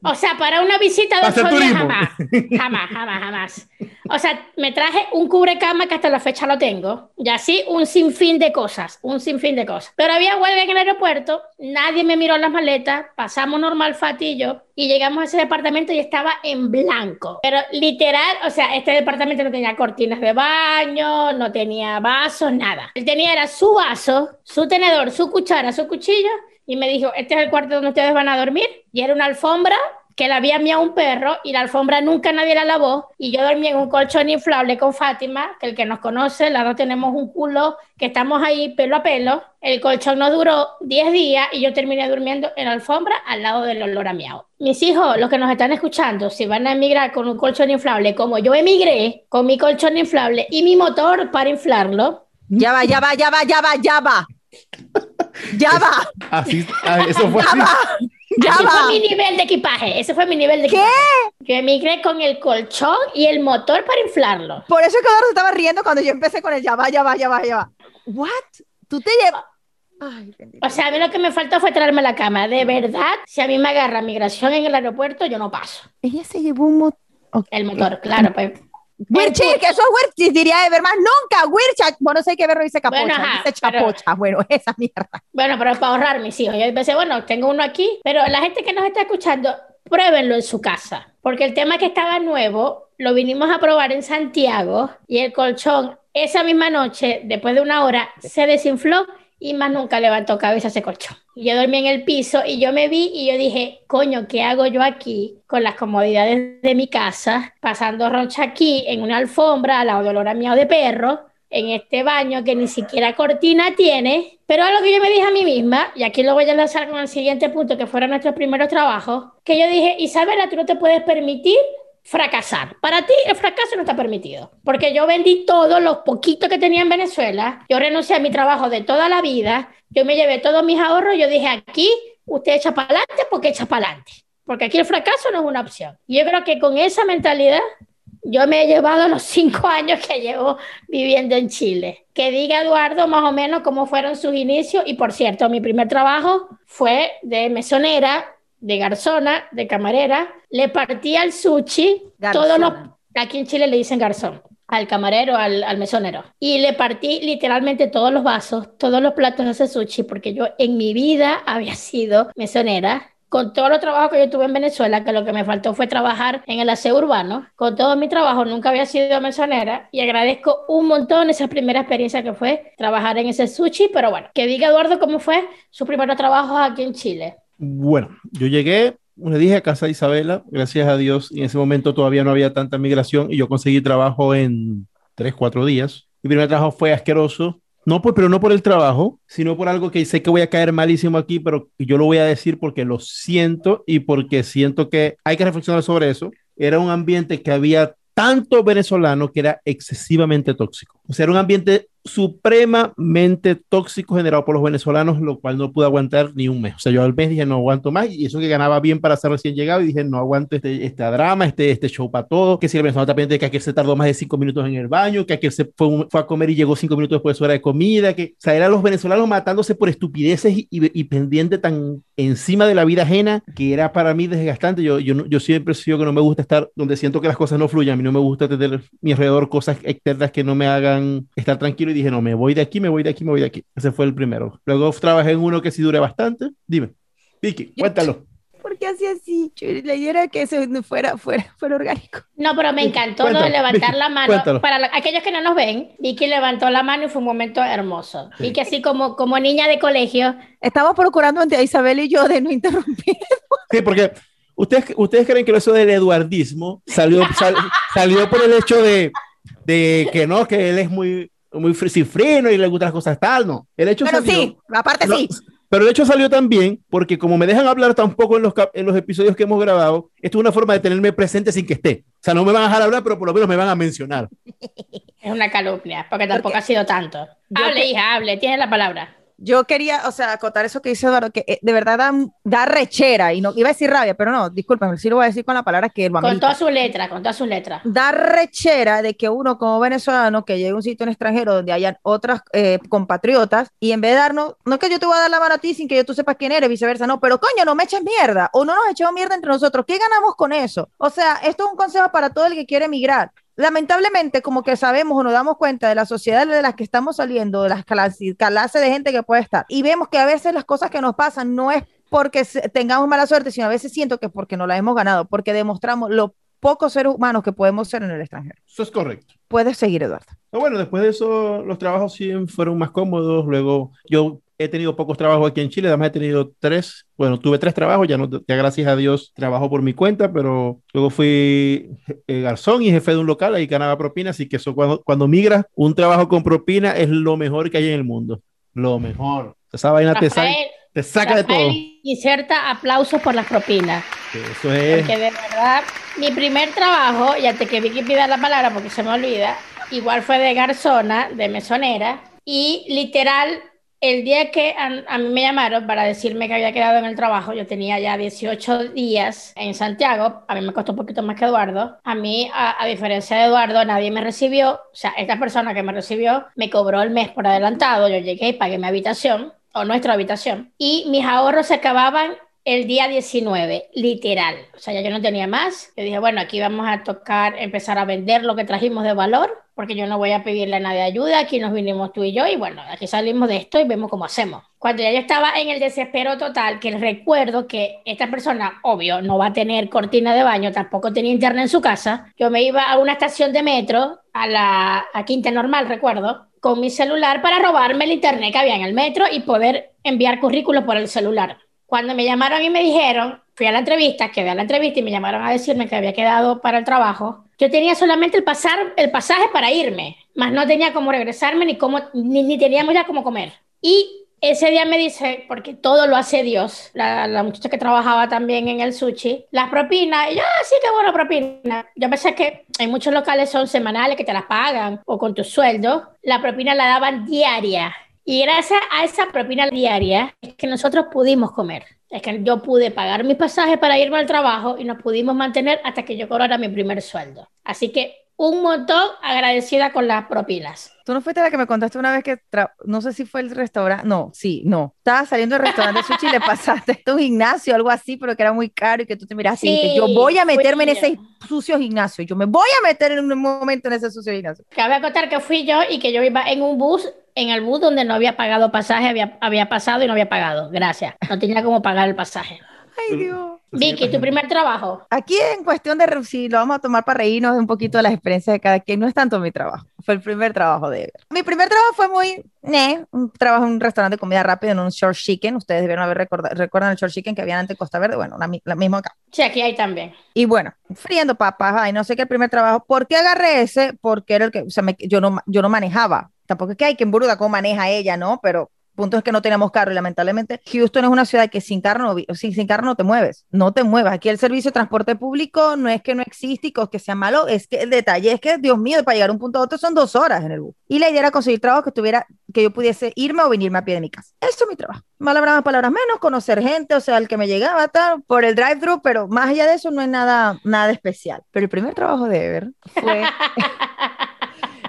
O sea, para una visita de
Para hacer
ocho días jamás, jamás, jamás, jamás. O sea, me traje un cubrecama que hasta la fecha lo tengo, y así un sinfín de cosas, un sinfín de cosas. Pero había huelga en el aeropuerto, nadie me miró las maletas, pasamos normal Fati y yo, y llegamos a ese departamento y estaba en blanco. Pero literal, o sea, este departamento no tenía cortinas de baño, no tenía vasos, nada. Él tenía era su vaso, su tenedor, su cuchara, su cuchillo, y me dijo, este es el cuarto donde ustedes van a dormir. Y era una alfombra que la había miado un perro y la alfombra nunca nadie la lavó y yo dormí en un colchón inflable con Fátima, que el que nos conoce, las dos tenemos un culo que estamos ahí pelo a pelo. El colchón nos duró 10 días y yo terminé durmiendo en la alfombra al lado del olor a miau. Mis hijos, los que nos están escuchando, si van a emigrar con un colchón inflable como yo emigré, con mi colchón inflable y mi motor para inflarlo,
Ya va, ya va, ya va, ya va, ya va. Ya va,
Así, ah, eso fue así.
Ya
Ese
va.
fue mi nivel de equipaje. Ese fue mi nivel de
¿Qué?
equipaje. Yo emigré con el colchón y el motor para inflarlo.
Por eso es que Eduardo se estaba riendo cuando yo empecé con el ya va, ya va, ya va, ya va. ¿What? ¿Tú te llevas? Ay, bendito.
O sea, a mí lo que me faltó fue traerme la cama. De verdad, si a mí me agarra migración en el aeropuerto, yo no paso.
Ella se llevó un motor.
El motor, claro. Pues.
Wirchi, que eso es Wirchi, diría Ever más nunca. Wircha, bueno, sé que Ever dice capocha,
Bueno, ajá,
dice
pero-
chapocha. Bueno, esa mierda.
Bueno, pero para ahorrar mis hijos. Yo pensé, bueno, tengo uno aquí, pero la gente que nos está escuchando, pruébenlo en su casa. Porque el tema que estaba nuevo, lo vinimos a probar en Santiago y el colchón, esa misma noche, después de una hora, se desinfló y más nunca levantó cabeza ese colchón. Yo dormí en el piso y yo me vi y yo dije, coño, ¿qué hago yo aquí con las comodidades de mi casa, pasando roncha aquí en una alfombra al lado del olor a de perro? en este baño que ni siquiera cortina tiene, pero algo que yo me dije a mí misma, y aquí lo voy a lanzar con el siguiente punto, que fueron nuestros primeros trabajos, que yo dije, Isabela, tú no te puedes permitir fracasar. Para ti el fracaso no está permitido, porque yo vendí todo lo poquito que tenía en Venezuela, yo renuncié a mi trabajo de toda la vida, yo me llevé todos mis ahorros, yo dije, aquí usted echa para adelante porque echa para adelante, porque aquí el fracaso no es una opción. Yo creo que con esa mentalidad yo me he llevado los cinco años que llevo viviendo en Chile. Que diga Eduardo más o menos cómo fueron sus inicios. Y por cierto, mi primer trabajo fue de mesonera, de garzona, de camarera. Le partía el sushi. Todos los,
Garzona.
aquí en Chile le dicen garzón. Al camarero, al, al mesonero. Y le partí literalmente todos los vasos, todos los platos de ese sushi, porque yo en mi vida había sido mesonera con todos los trabajos que yo tuve en Venezuela, que lo que me faltó fue trabajar en el aseo urbano, con todo mi trabajo nunca había sido mesonera y agradezco un montón esa primera experiencia que fue trabajar en ese sushi, pero bueno, que diga Eduardo cómo fue su primer trabajo aquí en Chile.
Bueno, yo llegué, le dije a casa de Isabela, gracias a Dios, y en ese momento todavía no había tanta migración y yo conseguí trabajo en tres, cuatro días. Mi primer trabajo fue asqueroso, no por, pero no por el trabajo, sino por algo que sé que voy a caer malísimo aquí, pero yo lo voy a decir porque lo siento y porque siento que hay que reflexionar sobre eso. Era un ambiente que había tanto venezolano que era excesivamente tóxico. O sea, era un ambiente supremamente tóxico generado por los venezolanos, lo cual no pude aguantar ni un mes. O sea, yo al mes dije, no aguanto más, y eso que ganaba bien para ser recién llegado, y dije, no aguanto este, este drama, este, este show para todo, que si el venezolano también que aquel se tardó más de cinco minutos en el baño, que aquel se fue, fue a comer y llegó cinco minutos después de su hora de comida, que, o sea, eran los venezolanos matándose por estupideces y, y, pendiente tan encima de la vida ajena, que era para mí desgastante. Yo, yo, yo siempre sido que no me gusta estar donde siento que las cosas no fluyen, a mí no me gusta tener a mi alrededor cosas externas que no me hagan estar tranquilo, y dije, no, me voy de aquí, me voy de aquí, me voy de aquí. Ese fue el primero. Luego trabajé en uno que sí dure bastante. Dime, Vicky, cuéntalo.
¿Por qué hacía así? La idea era que eso fuera, fuera, fuera orgánico.
No, pero me encantó lo de levantar la mano. Para aquellos que no nos ven, Vicky levantó la mano y fue un momento hermoso. Y que así como, como niña de colegio.
Estamos procurando entre Isabel y yo de no interrumpir.
Sí, porque ustedes, ustedes creen que eso del eduardismo salió, salió por el hecho de, de que no, que él es muy muy cifrino y le gustan las cosas tal, no. El hecho
pero sí, aparte sí.
Pero el hecho salió también porque como me dejan hablar tampoco en los, en los episodios que hemos grabado, esto es una forma de tenerme presente sin que esté. O sea, no me van a dejar hablar, pero por lo menos me van a mencionar.
Es una calumnia, porque tampoco ha sido tanto. Hable, hija, hable, tiene la palabra
yo quería, o sea, acotar eso que dice Eduardo, que eh, de verdad da, da, rechera, y no iba a decir rabia, pero no, discúlpame, sí lo voy a decir con la palabra que él
Con todas sus letras, con todas sus letras.
Da rechera de que uno como venezolano que llegue a un sitio en extranjero donde hayan otras eh, compatriotas, y en vez de darnos, no es que yo te voy a dar la mano a ti sin que yo tú sepas quién eres, viceversa, no, pero coño, no me eches mierda, o no nos echemos mierda entre nosotros, ¿qué ganamos con eso? O sea, esto es un consejo para todo el que quiere emigrar lamentablemente, como que sabemos o nos damos cuenta de la sociedad de las que estamos saliendo, de las clases de gente que puede estar, y vemos que a veces las cosas que nos pasan no es porque tengamos mala suerte, sino a veces siento que es porque no la hemos ganado, porque demostramos lo pocos seres humanos que podemos ser en el extranjero.
Eso es correcto.
Puedes seguir, Eduardo.
Bueno, después de eso, los trabajos sí fueron más cómodos. Luego, yo he tenido pocos trabajos aquí en Chile, además he tenido tres, bueno, tuve tres trabajos, ya, no, ya gracias a Dios trabajo por mi cuenta, pero luego fui eh, garzón y jefe de un local, ahí ganaba propina, así que eso cuando, cuando migras, un trabajo con propina es lo mejor que hay en el mundo, lo mejor. Esa vaina te, te saca de todo.
Inserta aplausos por las propinas.
Eso es.
Porque de verdad, mi primer trabajo, y antes que Vicky pida la palabra porque se me olvida, igual fue de garzona, de mesonera, y literal el día que a, mí me llamaron para decirme que había quedado en el trabajo, yo tenía ya 18 días en Santiago, a mí me costó un poquito más que Eduardo, a mí, a, diferencia de Eduardo, nadie me recibió, o sea, esta persona que me recibió me cobró el mes por adelantado, yo llegué y pagué mi habitación, o nuestra habitación, y mis ahorros se acababan el día 19, literal. O sea, ya yo no tenía más. Yo dije, bueno, aquí vamos a tocar, empezar a vender lo que trajimos de valor, porque yo no voy a pedirle a nadie ayuda. Aquí nos vinimos tú y yo, y bueno, aquí salimos de esto y vemos cómo hacemos. Cuando ya yo estaba en el desespero total, que recuerdo que esta persona, obvio, no va a tener cortina de baño, tampoco tenía internet en su casa, yo me iba a una estación de metro, a la a Quinta Normal, recuerdo, con mi celular para robarme el internet que había en el metro y poder enviar currículos por el celular. Cuando me llamaron y me dijeron, fui a la entrevista, quedé a la entrevista y me llamaron a decirme que había quedado para el trabajo, yo tenía solamente el, pasar, el pasaje para irme, más no tenía cómo regresarme ni, cómo, ni, ni teníamos ya cómo comer. Y ese día me dice, porque todo lo hace Dios, la, la, muchacha que trabajaba también en el sushi, las propinas, y yo, ah, sí, qué bueno propina. Yo pensé que en muchos locales son semanales que te las pagan o con tu sueldo, la propina la daban diaria. Y gracias a esa propina diaria es que nosotros pudimos comer. Es que yo pude pagar mis pasajes para irme al trabajo y nos pudimos mantener hasta que yo cobrara mi primer sueldo. Así que un montón agradecida con las propinas.
Tú no fuiste la que me contaste una vez que, no sé si fue el restaurante, no, sí, no. Estaba saliendo del restaurante de sushi y le pasaste a un gimnasio, algo así, pero que era muy caro y que tú te miraste y dijiste, yo voy a meterme en ese sucio gimnasio, yo me voy a meter en un momento en ese sucio gimnasio.
Cabe contar que fui yo y que yo iba en un bus, en el bus donde no había pagado pasaje, había, había pasado y no había pagado, gracias. No tenía cómo pagar el pasaje.
Ay, Dios.
Vicky, tu primer trabajo.
Aquí en cuestión de si lo vamos a tomar para reírnos un poquito de las experiencias de cada quien, no es tanto mi trabajo, fue el primer trabajo de Ever. Mi primer trabajo fue muy, ne, un trabajo en un restaurante de comida rápida, en un short chicken, ustedes debieron haber recordado, recuerdan el short chicken que había antes en Costa Verde, bueno, la, la misma acá.
Sí, aquí hay también.
Y bueno, friendo papas, ay, no sé qué el primer trabajo, ¿por qué agarré ese? Porque era el que, o sea, me, yo, no, yo no manejaba, tampoco es que hay que en Buruda cómo maneja ella, ¿no? Pero punto es que no tenemos carro y lamentablemente Houston es una ciudad que sin carro no, sin, sin carro no te mueves, no te mueves. Aquí el servicio de transporte público no es que no existe y que sea malo, es que el detalle es que, Dios mío, para llegar a un punto a otro son dos horas en el bus. Y la idea era conseguir trabajo que tuviera, que yo pudiese irme o venirme a pie de mi casa. Eso es mi trabajo. Palabras más, palabras menos, conocer gente, o sea, el que me llegaba tal, por el drive-thru, pero más allá de eso no es nada, nada especial. Pero el primer trabajo de Ever fue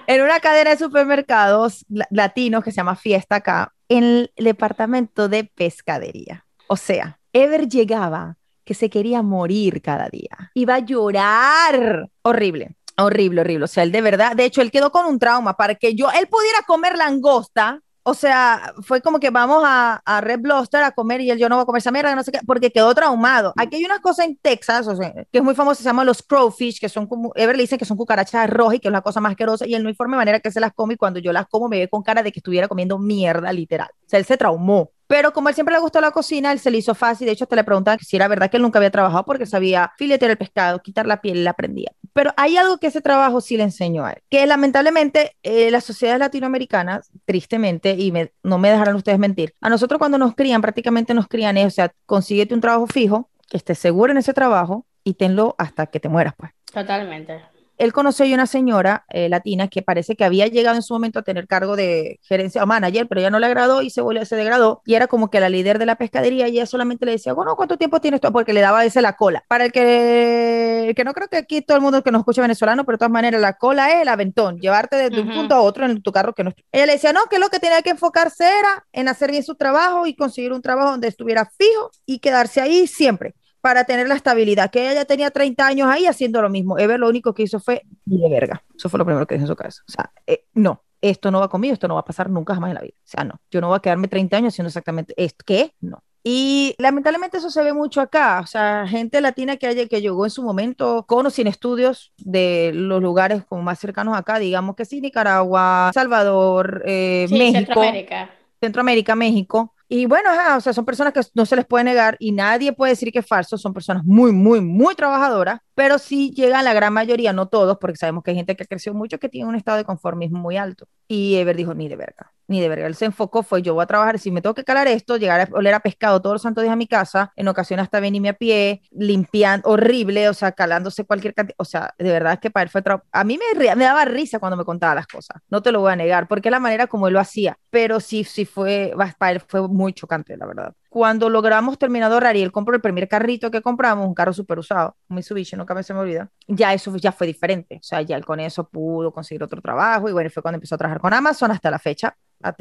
en una cadena de supermercados latinos que se llama Fiesta acá, en el departamento de pescadería. O sea, Ever llegaba que se quería morir cada día. Iba a llorar. Horrible. Horrible, horrible. O sea, él de verdad, de hecho, él quedó con un trauma para que yo, él pudiera comer langosta o sea, fue como que vamos a, a Red Bluster a comer y él yo no voy a comer esa mierda, no sé qué, porque quedó traumado. Aquí hay unas cosas en Texas, o sea, que es muy famoso, se llaman los crowfish, que son como, Ever le dice que son cucarachas rojas y que es la cosa más asquerosa, y él no informe manera que se las come y cuando yo las como me ve con cara de que estuviera comiendo mierda, literal. O sea, él se traumó. Pero como él siempre le gustó la cocina, él se le hizo fácil. De hecho, te le preguntaban si era verdad que él nunca había trabajado porque sabía filetear el pescado, quitar la piel la aprendía. Pero hay algo que ese trabajo sí le enseñó a él, que lamentablemente eh, las sociedades latinoamericanas, tristemente, y no me dejarán ustedes mentir, a nosotros cuando nos crían, prácticamente nos crían, o sea, consíguete un trabajo fijo, que estés seguro en ese trabajo y tenlo hasta que te mueras, pues.
Totalmente
él conoció a una señora eh, latina que parece que había llegado en su momento a tener cargo de gerencia o manager, pero ella no le agradó y se, volvió, se degradó y era como que la líder de la pescadería y ella solamente le decía, bueno, ¿cuánto tiempo tienes tú? Porque le daba ese la cola. Para el que, que no creo que aquí todo el mundo que nos escucha venezolano, pero de todas maneras la cola es el aventón, llevarte de, un punto a otro en tu carro que no. Ella le decía, no, que lo que tenía que enfocarse era en hacer bien su trabajo y conseguir un trabajo donde estuviera fijo y quedarse ahí siempre para tener la estabilidad, que ella ya tenía 30 años ahí haciendo lo mismo. Ever lo único que hizo fue de verga. Eso fue lo primero que dijo en su cabeza. O sea, eh, no, esto no va conmigo, esto no va a pasar nunca jamás en la vida. O sea, no, yo no voy a quedarme 30 años haciendo exactamente esto. ¿Qué? No. Y lamentablemente eso se ve mucho acá, o sea, gente latina que, haya, que llegó en su momento con o sin estudios de los lugares como más cercanos acá, digamos que sí, Nicaragua, Salvador, eh, México,
Centroamérica.
Centroamérica, México, y bueno, o sea, son personas que no se les puede negar y nadie puede decir que es falso, son personas muy, muy, muy trabajadoras, pero sí llegan la gran mayoría, no todos, porque sabemos que hay gente que creció mucho que tiene un estado de conformismo muy alto. Y Ever dijo, ni de verga, ni de verga. Él se enfocó, fue yo voy a trabajar, si me tengo que calar esto, llegar a oler a pescado todos los santos días a mi casa, en ocasiones hasta venirme a pie, limpiando, horrible, o sea, calándose cualquier cantidad, o sea, de verdad es que para él fue, a mí me, me daba risa cuando me contaba las cosas, no te lo voy a negar, porque la manera como él lo hacía, pero sí, sí fue, para él fue muy chocante, la verdad. Cuando logramos terminar de ahorrar y él compró el primer carrito que compramos, un carro súper usado, un Mitsubishi, nunca me se me olvida, ya eso ya fue diferente. O sea, ya él con eso pudo conseguir otro trabajo y bueno, fue cuando empezó a trabajar con Amazon hasta la fecha. Ha,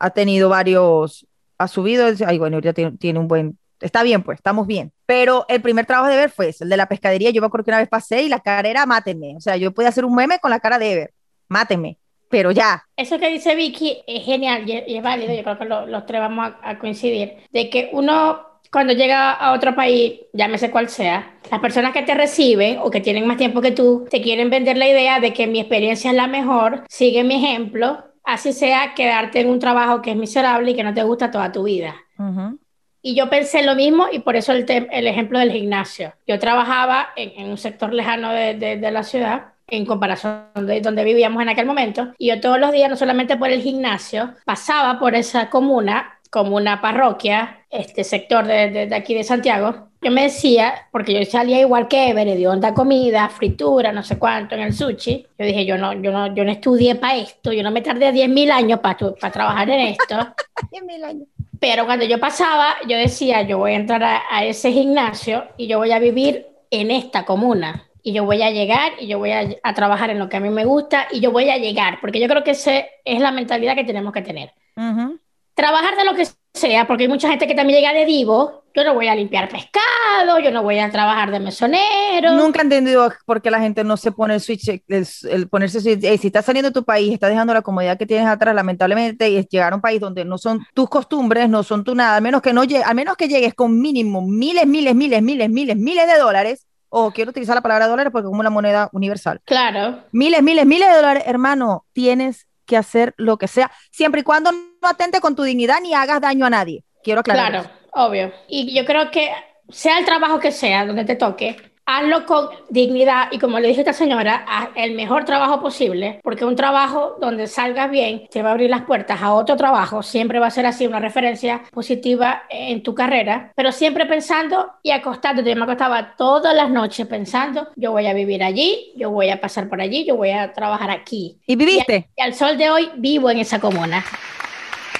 ha, tenido varios, ha subido, ay, bueno, ya tiene, tiene un buen está bien, pues, estamos bien. Pero el primer trabajo de Ever fue ese, el de la pescadería. Yo me acuerdo que una vez pasé y la cara era mátenme. O sea, yo podía hacer un meme con la cara de Ever, mátenme pero ya.
Eso que dice Vicky es genial y es válido, yo creo que los tres vamos a, coincidir, de que uno cuando llega a otro país, llámese cual sea, las personas que te reciben o que tienen más tiempo que tú, te quieren vender la idea de que mi experiencia es la mejor, sigue mi ejemplo, así sea quedarte en un trabajo que es miserable y que no te gusta toda tu vida. Y yo pensé lo mismo y por eso el, el ejemplo del gimnasio. Yo trabajaba en, un sector lejano de, de la ciudad en comparación de donde vivíamos en aquel momento. Y yo todos los días, no solamente por el gimnasio, pasaba por esa comuna como una parroquia, este sector de, de, aquí de Santiago, yo me decía, porque yo salía igual que Ever, de onda comida, fritura, no sé cuánto, en el sushi, yo dije, yo no, yo no, yo no estudié para esto, yo no me tardé 10.000 años para trabajar en esto. 10.000 años. Pero cuando yo pasaba, yo decía, yo voy a entrar a, a ese gimnasio y yo voy a vivir en esta comuna y yo voy a llegar y yo voy a, a, trabajar en lo que a mí me gusta y yo voy a llegar, porque yo creo que esa es la mentalidad que tenemos que tener. Trabajar de lo que sea, porque hay mucha gente que también llega de divo, yo no voy a limpiar pescado, yo no voy a trabajar de mesonero.
Nunca he entendido por qué la gente no se pone el switch, el, ponerse switch, si estás saliendo de tu país, estás dejando la comodidad que tienes atrás, lamentablemente, y es llegar a un país donde no son tus costumbres, no son tu nada, al menos que no al menos que llegues con mínimo miles, miles, miles, miles, miles, miles de dólares, o quiero utilizar la palabra dólares porque es como una moneda universal.
Claro.
Miles, miles, miles de dólares, hermano, tienes que hacer lo que sea, siempre y cuando no atente con tu dignidad ni hagas daño a nadie. Quiero aclarar.
Claro, obvio. Y yo creo que sea el trabajo que sea, donde te toque, hazlo con dignidad y como le dije a esta señora, haz el mejor trabajo posible, porque un trabajo donde salgas bien te va a abrir las puertas a otro trabajo, siempre va a ser así una referencia positiva en tu carrera, pero siempre pensando y acostándote. Yo me acostaba todas las noches pensando, yo voy a vivir allí, yo voy a pasar por allí, yo voy a trabajar aquí.
¿Y viviste?
Y, al sol de hoy vivo en esa comuna.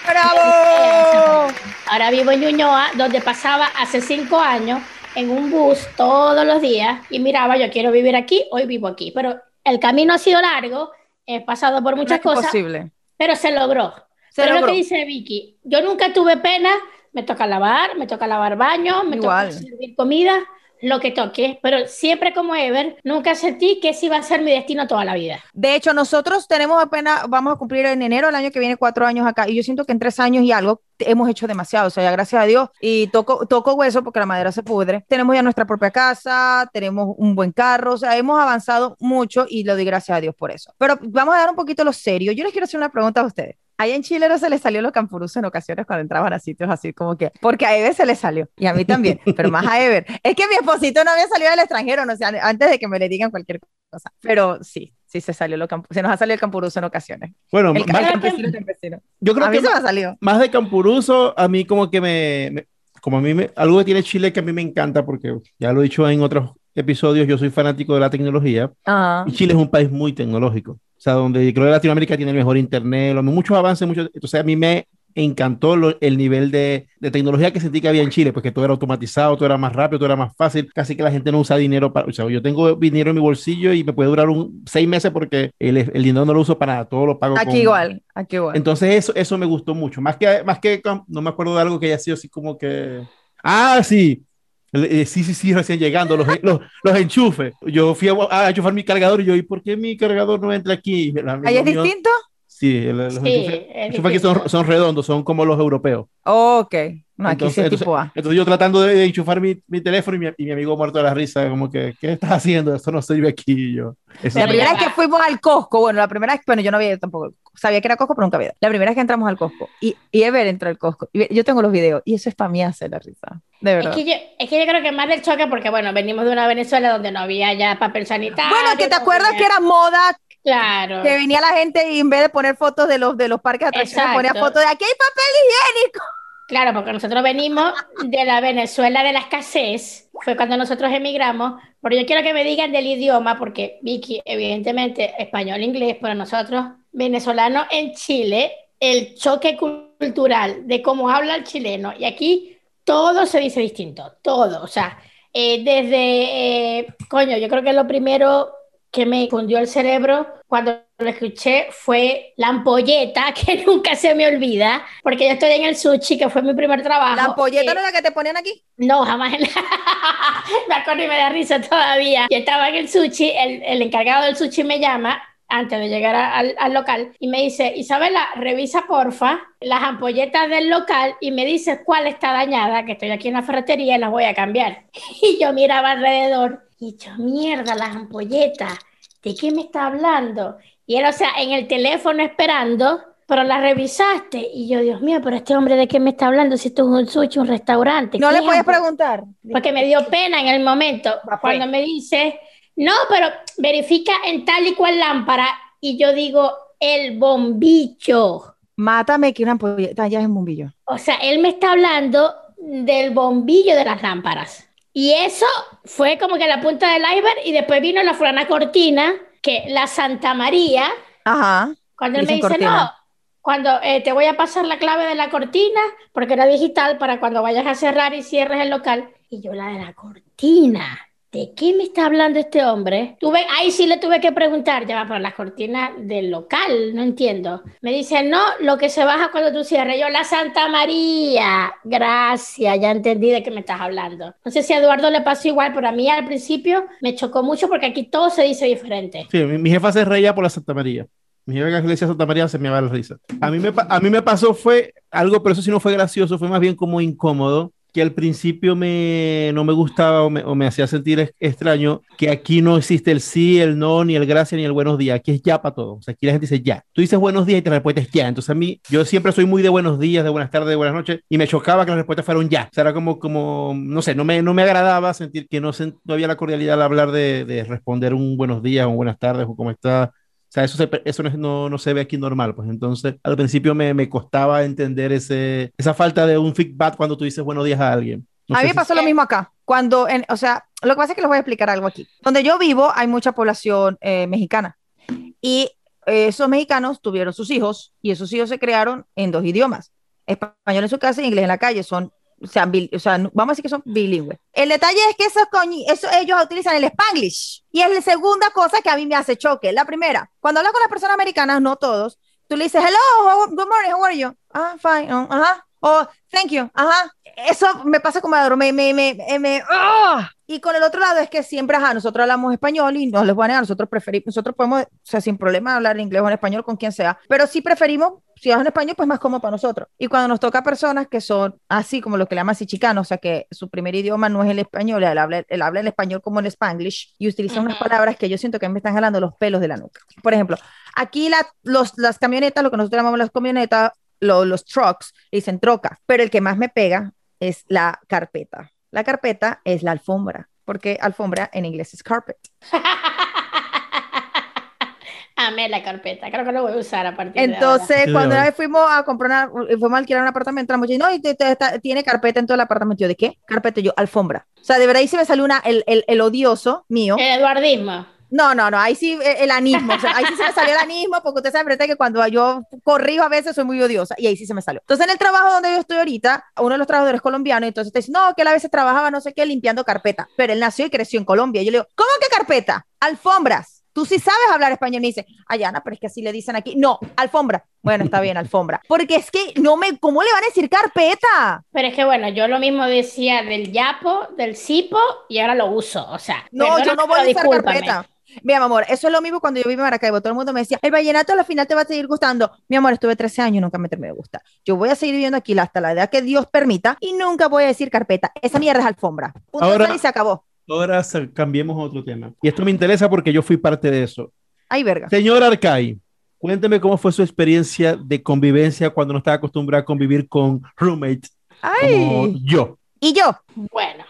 ¡Bravo!
Ahora vivo en Ñuñoa, donde pasaba hace cinco años en un bus todos los días y miraba, yo quiero vivir aquí, hoy vivo aquí. Pero el camino ha sido largo, he pasado por muchas cosas,
Posible.
pero se logró.
Se
pero
logró.
lo que dice Vicky, yo nunca tuve pena, me toca lavar, me toca lavar baño, me
Igual.
toca servir comida, lo que toque, pero siempre como Ever, nunca sentí que ese iba a ser mi destino toda la vida.
De hecho, nosotros tenemos apenas, vamos a cumplir en enero del año que viene cuatro años acá y yo siento que en tres años y algo hemos hecho demasiado, o sea, ya gracias a Dios y toco, toco hueso porque la madera se pudre. Tenemos ya nuestra propia casa, tenemos un buen carro, o sea, hemos avanzado mucho y lo doy gracias a Dios por eso. Pero vamos a dar un poquito lo serio. Yo les quiero hacer una pregunta a ustedes. Allá en Chile no se les salió los campuruzos en ocasiones cuando entraban a sitios así como que, porque a Ever se le salió y a mí también, pero más a Ever. Es que mi esposito no había salido del extranjero, no sé, antes de que me le digan cualquier cosa. Pero sí, sí se salió lo se nos ha salido el campuruso en ocasiones.
Bueno,
El
más-
campesino, campesino.
yo creo
A mí
que
se me ha salido.
más de campuruso, a mí como que me, me- como a mí me, algo que tiene Chile que a mí me encanta, porque ya lo he dicho en otros episodios, yo soy fanático de la tecnología,
Ah,
y Chile es un país muy tecnológico, o sea, donde creo que Latinoamérica tiene el mejor internet, muchos avances, muchos, entonces a mí me encantó lo- el nivel de, de tecnología que sentí que había en Chile, porque todo era automatizado, todo era más rápido, todo era más fácil, casi que la gente no usa dinero para, o sea, yo tengo dinero en mi bolsillo y me puede durar un, seis meses porque el, el dinero no lo uso para nada, todo lo pago
aquí
con-
igual, aquí igual.
entonces eso, eso me gustó mucho. Más que, más que, no me acuerdo de algo que haya sido así como que... Ah, sí. Eh, sí, sí, sí, recién llegando, los, los, los enchufes. Yo fui a, a enchufar mi cargador y yo, ¿y por qué mi cargador no entra aquí?
¿Ahí es
mío-
distinto?
Sí, el- los
Sí,
enchufes,
es
aquí son, son redondos, son como los europeos.
ok. No, aquí sí
Entonces,
es tipo A.
Entonces yo tratando de, de enchufar mi, mi teléfono y mi, y mi amigo muerto de la risa, como que, ¿qué estás haciendo? Esto no sirve aquí. Y yo, eso
La primera vez que fuimos al Costco, bueno, la primera vez, bueno, yo no había ido tampoco, sabía que era Costco, pero nunca había ido. La primera vez que entramos al Costco y, y Ever entró al Costco, y yo tengo los videos, y eso es para mí hacer la risa, de
Es
verdad.
que, yo, es que yo creo que más del choque, porque bueno, venimos de una Venezuela donde no había ya papel sanitario.
Bueno, que te acuerdas que era moda,
Claro.
que venía la gente y en vez de poner fotos de los, de los parques de atracciones, ponía fotos de aquí hay papel higiénico.
Claro, porque nosotros venimos de la Venezuela de la escasez, fue cuando nosotros emigramos, pero yo quiero que me digan del idioma, porque Vicky, evidentemente, español, inglés, pero nosotros, venezolanos en Chile, el choque cultural de cómo habla el chileno, y aquí todo se dice distinto, todo, o sea, eh, desde, eh, coño, yo creo que lo primero que me cundió el cerebro cuando lo escuché fue la ampolleta, que nunca se me olvida, porque yo estoy en el sushi, que fue mi primer trabajo.
La ampolleta
eh,
no es la que te ponían aquí.
no, jamás. en la- me acuerdo y me da risa todavía. Yo estaba en el sushi, el, el encargado del sushi me llama antes de llegar a- al, al local y me dice, Isabela, revisa porfa las ampolletas del local y me dice cuál está dañada, que estoy aquí en la ferretería y las voy a cambiar. Y yo miraba alrededor y yo, mierda, las ampolletas, ¿de qué me está hablando? Y él, o sea, en el teléfono esperando, pero la revisaste. Y yo, Dios mío, pero este hombre de qué me está hablando si esto es un sushi, un restaurante.
No
¿Qué
le
hago?
preguntar.
Porque me dio pena en el momento
pues.
cuando me dice, no, pero verifica en tal y cual lámpara. Y yo digo, el bombillo.
Mátame que una ampolleta ya es un bombillo.
O sea, él me está hablando del bombillo de las lámparas. Y eso fue como que la punta del iceberg. Y después vino la fulana cortina, que la Santa María,
Ajá.
cuando él me dice,
cortina.
no, cuando eh, te voy a pasar la clave de la cortina, porque era digital, para cuando vayas a cerrar y cierres el local. Y yo, la de la cortina. ¿De qué me está hablando este hombre? Tuve, ahí sí le tuve que preguntar, ya pero las cortinas del local, no entiendo. Me dice, no, lo que se baja cuando tú cierres. Yo, la Santa María. Gracias, ya entendí de qué me estás hablando. No sé si a Eduardo le pasó igual, pero a mí al principio me chocó mucho porque aquí todo se dice diferente.
Sí, mi, jefa se reía por la Santa María. Mi jefa que le decía Santa María se me va la risa. A mí me, a mí me pasó fue algo, pero eso sí no fue gracioso, fue más bien como incómodo. Que al principio me, no me gustaba o me, o me hacía sentir extraño, que aquí no existe el sí, el no, ni el gracias, ni el buenos días. Aquí es ya para todo. O sea, aquí la gente dice ya. Tú dices buenos días y te respondes ya. Entonces a mí, yo siempre soy muy de buenos días, de buenas tardes, de buenas noches, y me chocaba que las respuestas fueran ya. O sea, era como, como no sé, no me, no me agradaba sentir que no, no había la cordialidad al hablar de, de responder un buenos días, o buenas tardes, o cómo está sea, eso, se, eso no, no, se ve aquí normal. Pues entonces, al principio me, me, costaba entender ese, esa falta de un feedback cuando tú dices buenos días a alguien.
a mí me pasó lo mismo acá. Cuando, en, o sea, lo que pasa es que les voy a explicar algo aquí. Donde yo vivo hay mucha población eh, mexicana. Y esos mexicanos tuvieron sus hijos y esos hijos se crearon en dos idiomas. Español en su casa y inglés en la calle. Son o sea, o vamos a decir que son bilingües. El detalle es que eso, eso ellos utilizan el spanglish. Y es la segunda cosa que a mí me hace choque. La primera, cuando hablas con las personas americanas, no todos, tú le dices, hello, good morning, how are you? Ah, fine, uh, ajá. Oh, thank you, ajá. Eso me pasa como me, me, me, me, ¡ah! Y con el otro lado es que siempre, ajá, nosotros hablamos español y no les voy a negar, nosotros preferimos, nosotros podemos, o sea, sin problema hablar inglés o en español con quien sea, pero sí preferimos si es en español, pues más cómodo para nosotros. Y cuando nos toca personas que son así como lo que le llaman así chicanos, o sea, que su primer idioma no es el español, él habla, él habla el español como el spanglish y utiliza unas palabras que yo siento que me están jalando los pelos de la nuca. Por ejemplo, aquí la, los, las camionetas, lo que nosotros llamamos las camionetas, los trucks, dicen troca, pero el que más me pega es la carpeta. La carpeta es la alfombra, porque alfombra en inglés es carpet.
Amé la carpeta, creo que lo voy a usar a partir
Entonces,
de
ahora. cuando una vez fuimos a comprar una, fuimos a alquilar un apartamento, la muchacha, no, y tiene carpeta en todo el apartamento. Yo, ¿de qué? Carpeta, yo, alfombra. O sea, de verdad ahí se me salió una, el, el, el odioso mío.
El eduardismo.
No, no, no, ahí sí eh, el anismo, o sea, ahí sí se me salió el anismo, porque usted sabe que cuando yo corrijo a veces soy muy odiosa, y ahí sí se me salió. Entonces, en el trabajo donde yo estoy ahorita, uno de los trabajadores colombianos, entonces te dice, no, que él a veces trabajaba no sé qué limpiando carpeta, pero él nació y creció en Colombia. Y yo le digo, ¿cómo que carpeta? Alfombras. Tú sí sabes hablar español. me dice, Ayana, pero es que así le dicen aquí. No, alfombra. Bueno, está bien, alfombra. Porque es que no me, ¿cómo le van a decir carpeta?
Pero es que bueno, yo lo mismo decía del yapo, del cipo, y ahora lo uso. O sea,
no, yo no voy a usar carpeta. Mi amor, eso es lo mismo cuando yo viví en Maracaibo. Todo el mundo me decía, el vallenato al final te va a seguir gustando. Mi amor, estuve 13 años y nunca me terminé de gustar. Yo voy a seguir viviendo aquí hasta la edad que Dios permita y nunca voy a decir carpeta. Esa mierda es alfombra. Ahora, y se acabó.
Ahora cambiemos a otro tema. Y esto me interesa porque yo fui parte de eso.
Ay, verga.
Señor Arcay, cuénteme cómo fue su experiencia de convivencia cuando no estaba acostumbrada a convivir con roommates como yo.
¿Y yo?
Bueno,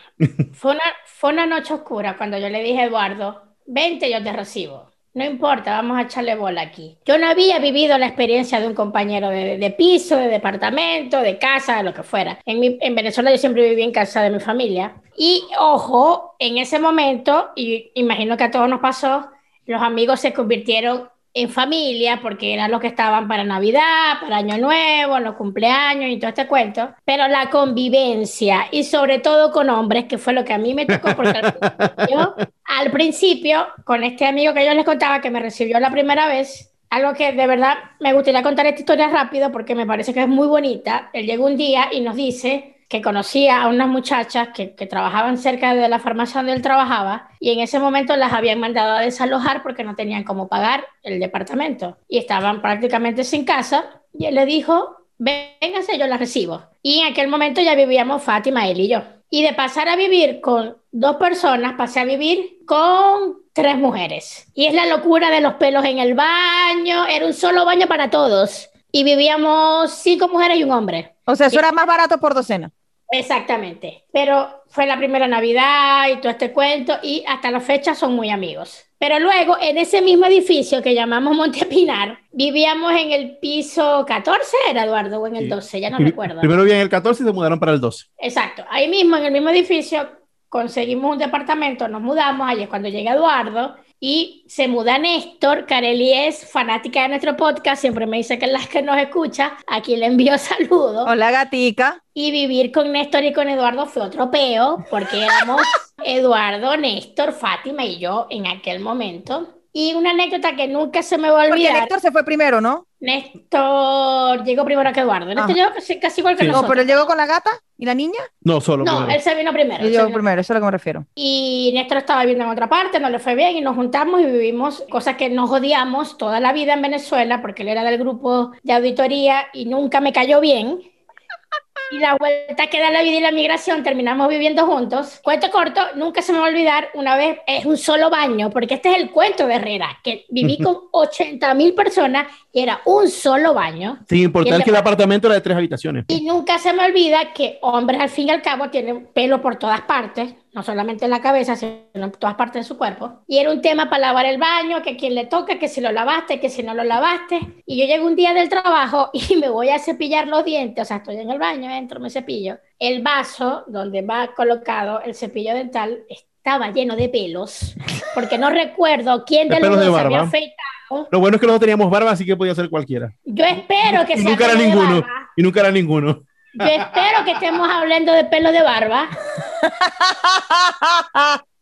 fue una, fue una noche oscura cuando yo le dije a Eduardo, vente, yo te recibo. No importa, vamos a echarle bola aquí. Yo no había vivido la experiencia de un compañero de, piso, de departamento, de casa, de lo que fuera. En, en, Venezuela yo siempre viví en casa de mi familia. Y ojo, en ese momento, y imagino que a todos nos pasó, los amigos se convirtieron en familia, porque eran los que estaban para Navidad, para Año Nuevo, los cumpleaños y todo este cuento, pero la convivencia y sobre todo con hombres, que fue lo que a mí me tocó, porque al principio, al principio con este amigo que yo les contaba que me recibió la primera vez, algo que de verdad me gustaría contar esta historia rápido porque me parece que es muy bonita, él llegó un día y nos dice que conocía a unas muchachas que, que, trabajaban cerca de la farmacia donde él trabajaba y en ese momento las habían mandado a desalojar porque no tenían cómo pagar el departamento y estaban prácticamente sin casa y él le dijo, véngase, yo las recibo. Y en aquel momento ya vivíamos Fátima, él y yo. Y de pasar a vivir con dos personas, pasé a vivir con tres mujeres. Y es la locura de los pelos en el baño, era un solo baño para todos. Y vivíamos cinco mujeres y un hombre.
O sea, eso era más barato por docena.
Exactamente, pero fue la primera Navidad y todo este cuento y hasta la fecha son muy amigos. Pero luego en ese mismo edificio que llamamos Montepinar, vivíamos en el piso 14, era Eduardo, o en el 12, ya no recuerdo.
Primero vivían en el 14 y se mudaron para el 12.
Exacto, ahí mismo en el mismo edificio conseguimos un departamento, nos mudamos, ahí es cuando llega Eduardo y se muda Néstor. Carely es fanática de nuestro podcast, siempre me dice que es la que nos escucha. Aquí le envío saludos.
Hola, gatica.
Y vivir con Néstor y con Eduardo fue otro peo, porque éramos Eduardo, Néstor, Fátima y yo en aquel momento. Y una anécdota que nunca se me va a olvidar.
Porque Néstor se fue primero, ¿no?
Néstor llegó primero que Eduardo. Néstor llegó casi, casi igual que nosotros.
No, pero él llegó con la gata y la niña.
No, solo.
No, él se vino primero.
Él llegó primero, eso es a lo que me refiero.
Y Néstor estaba viviendo en otra parte, no le fue bien y nos juntamos y vivimos cosas que nos odiamos toda la vida en Venezuela porque él era del grupo de auditoría y nunca me cayó bien. Y la vuelta que da la vida y la migración, terminamos viviendo juntos. Cuento corto, nunca se me va a olvidar, una vez es un solo baño, porque este es el cuento de Herrera, que viví con 80 mil personas y era un solo baño.
Sin importar que el apartamento era de tres habitaciones.
Y nunca se me olvida que hombres al fin y al cabo tienen pelo por todas partes, no solamente en la cabeza, sino en todas partes de su cuerpo. Y era un tema para lavar el baño, que quien le toca, que si lo lavaste, que si no lo lavaste. Y yo llego un día del trabajo y me voy a cepillar los dientes, o sea, estoy en el baño, entro, me cepillo. El vaso donde va colocado el cepillo dental estaba lleno de pelos, porque no recuerdo quién de, los dos había afeitado.
Lo bueno es que no teníamos barba, así que podía ser cualquiera.
Yo espero que
y nunca era ninguno. Y nunca era ninguno.
Yo espero que estemos hablando de pelo de barba.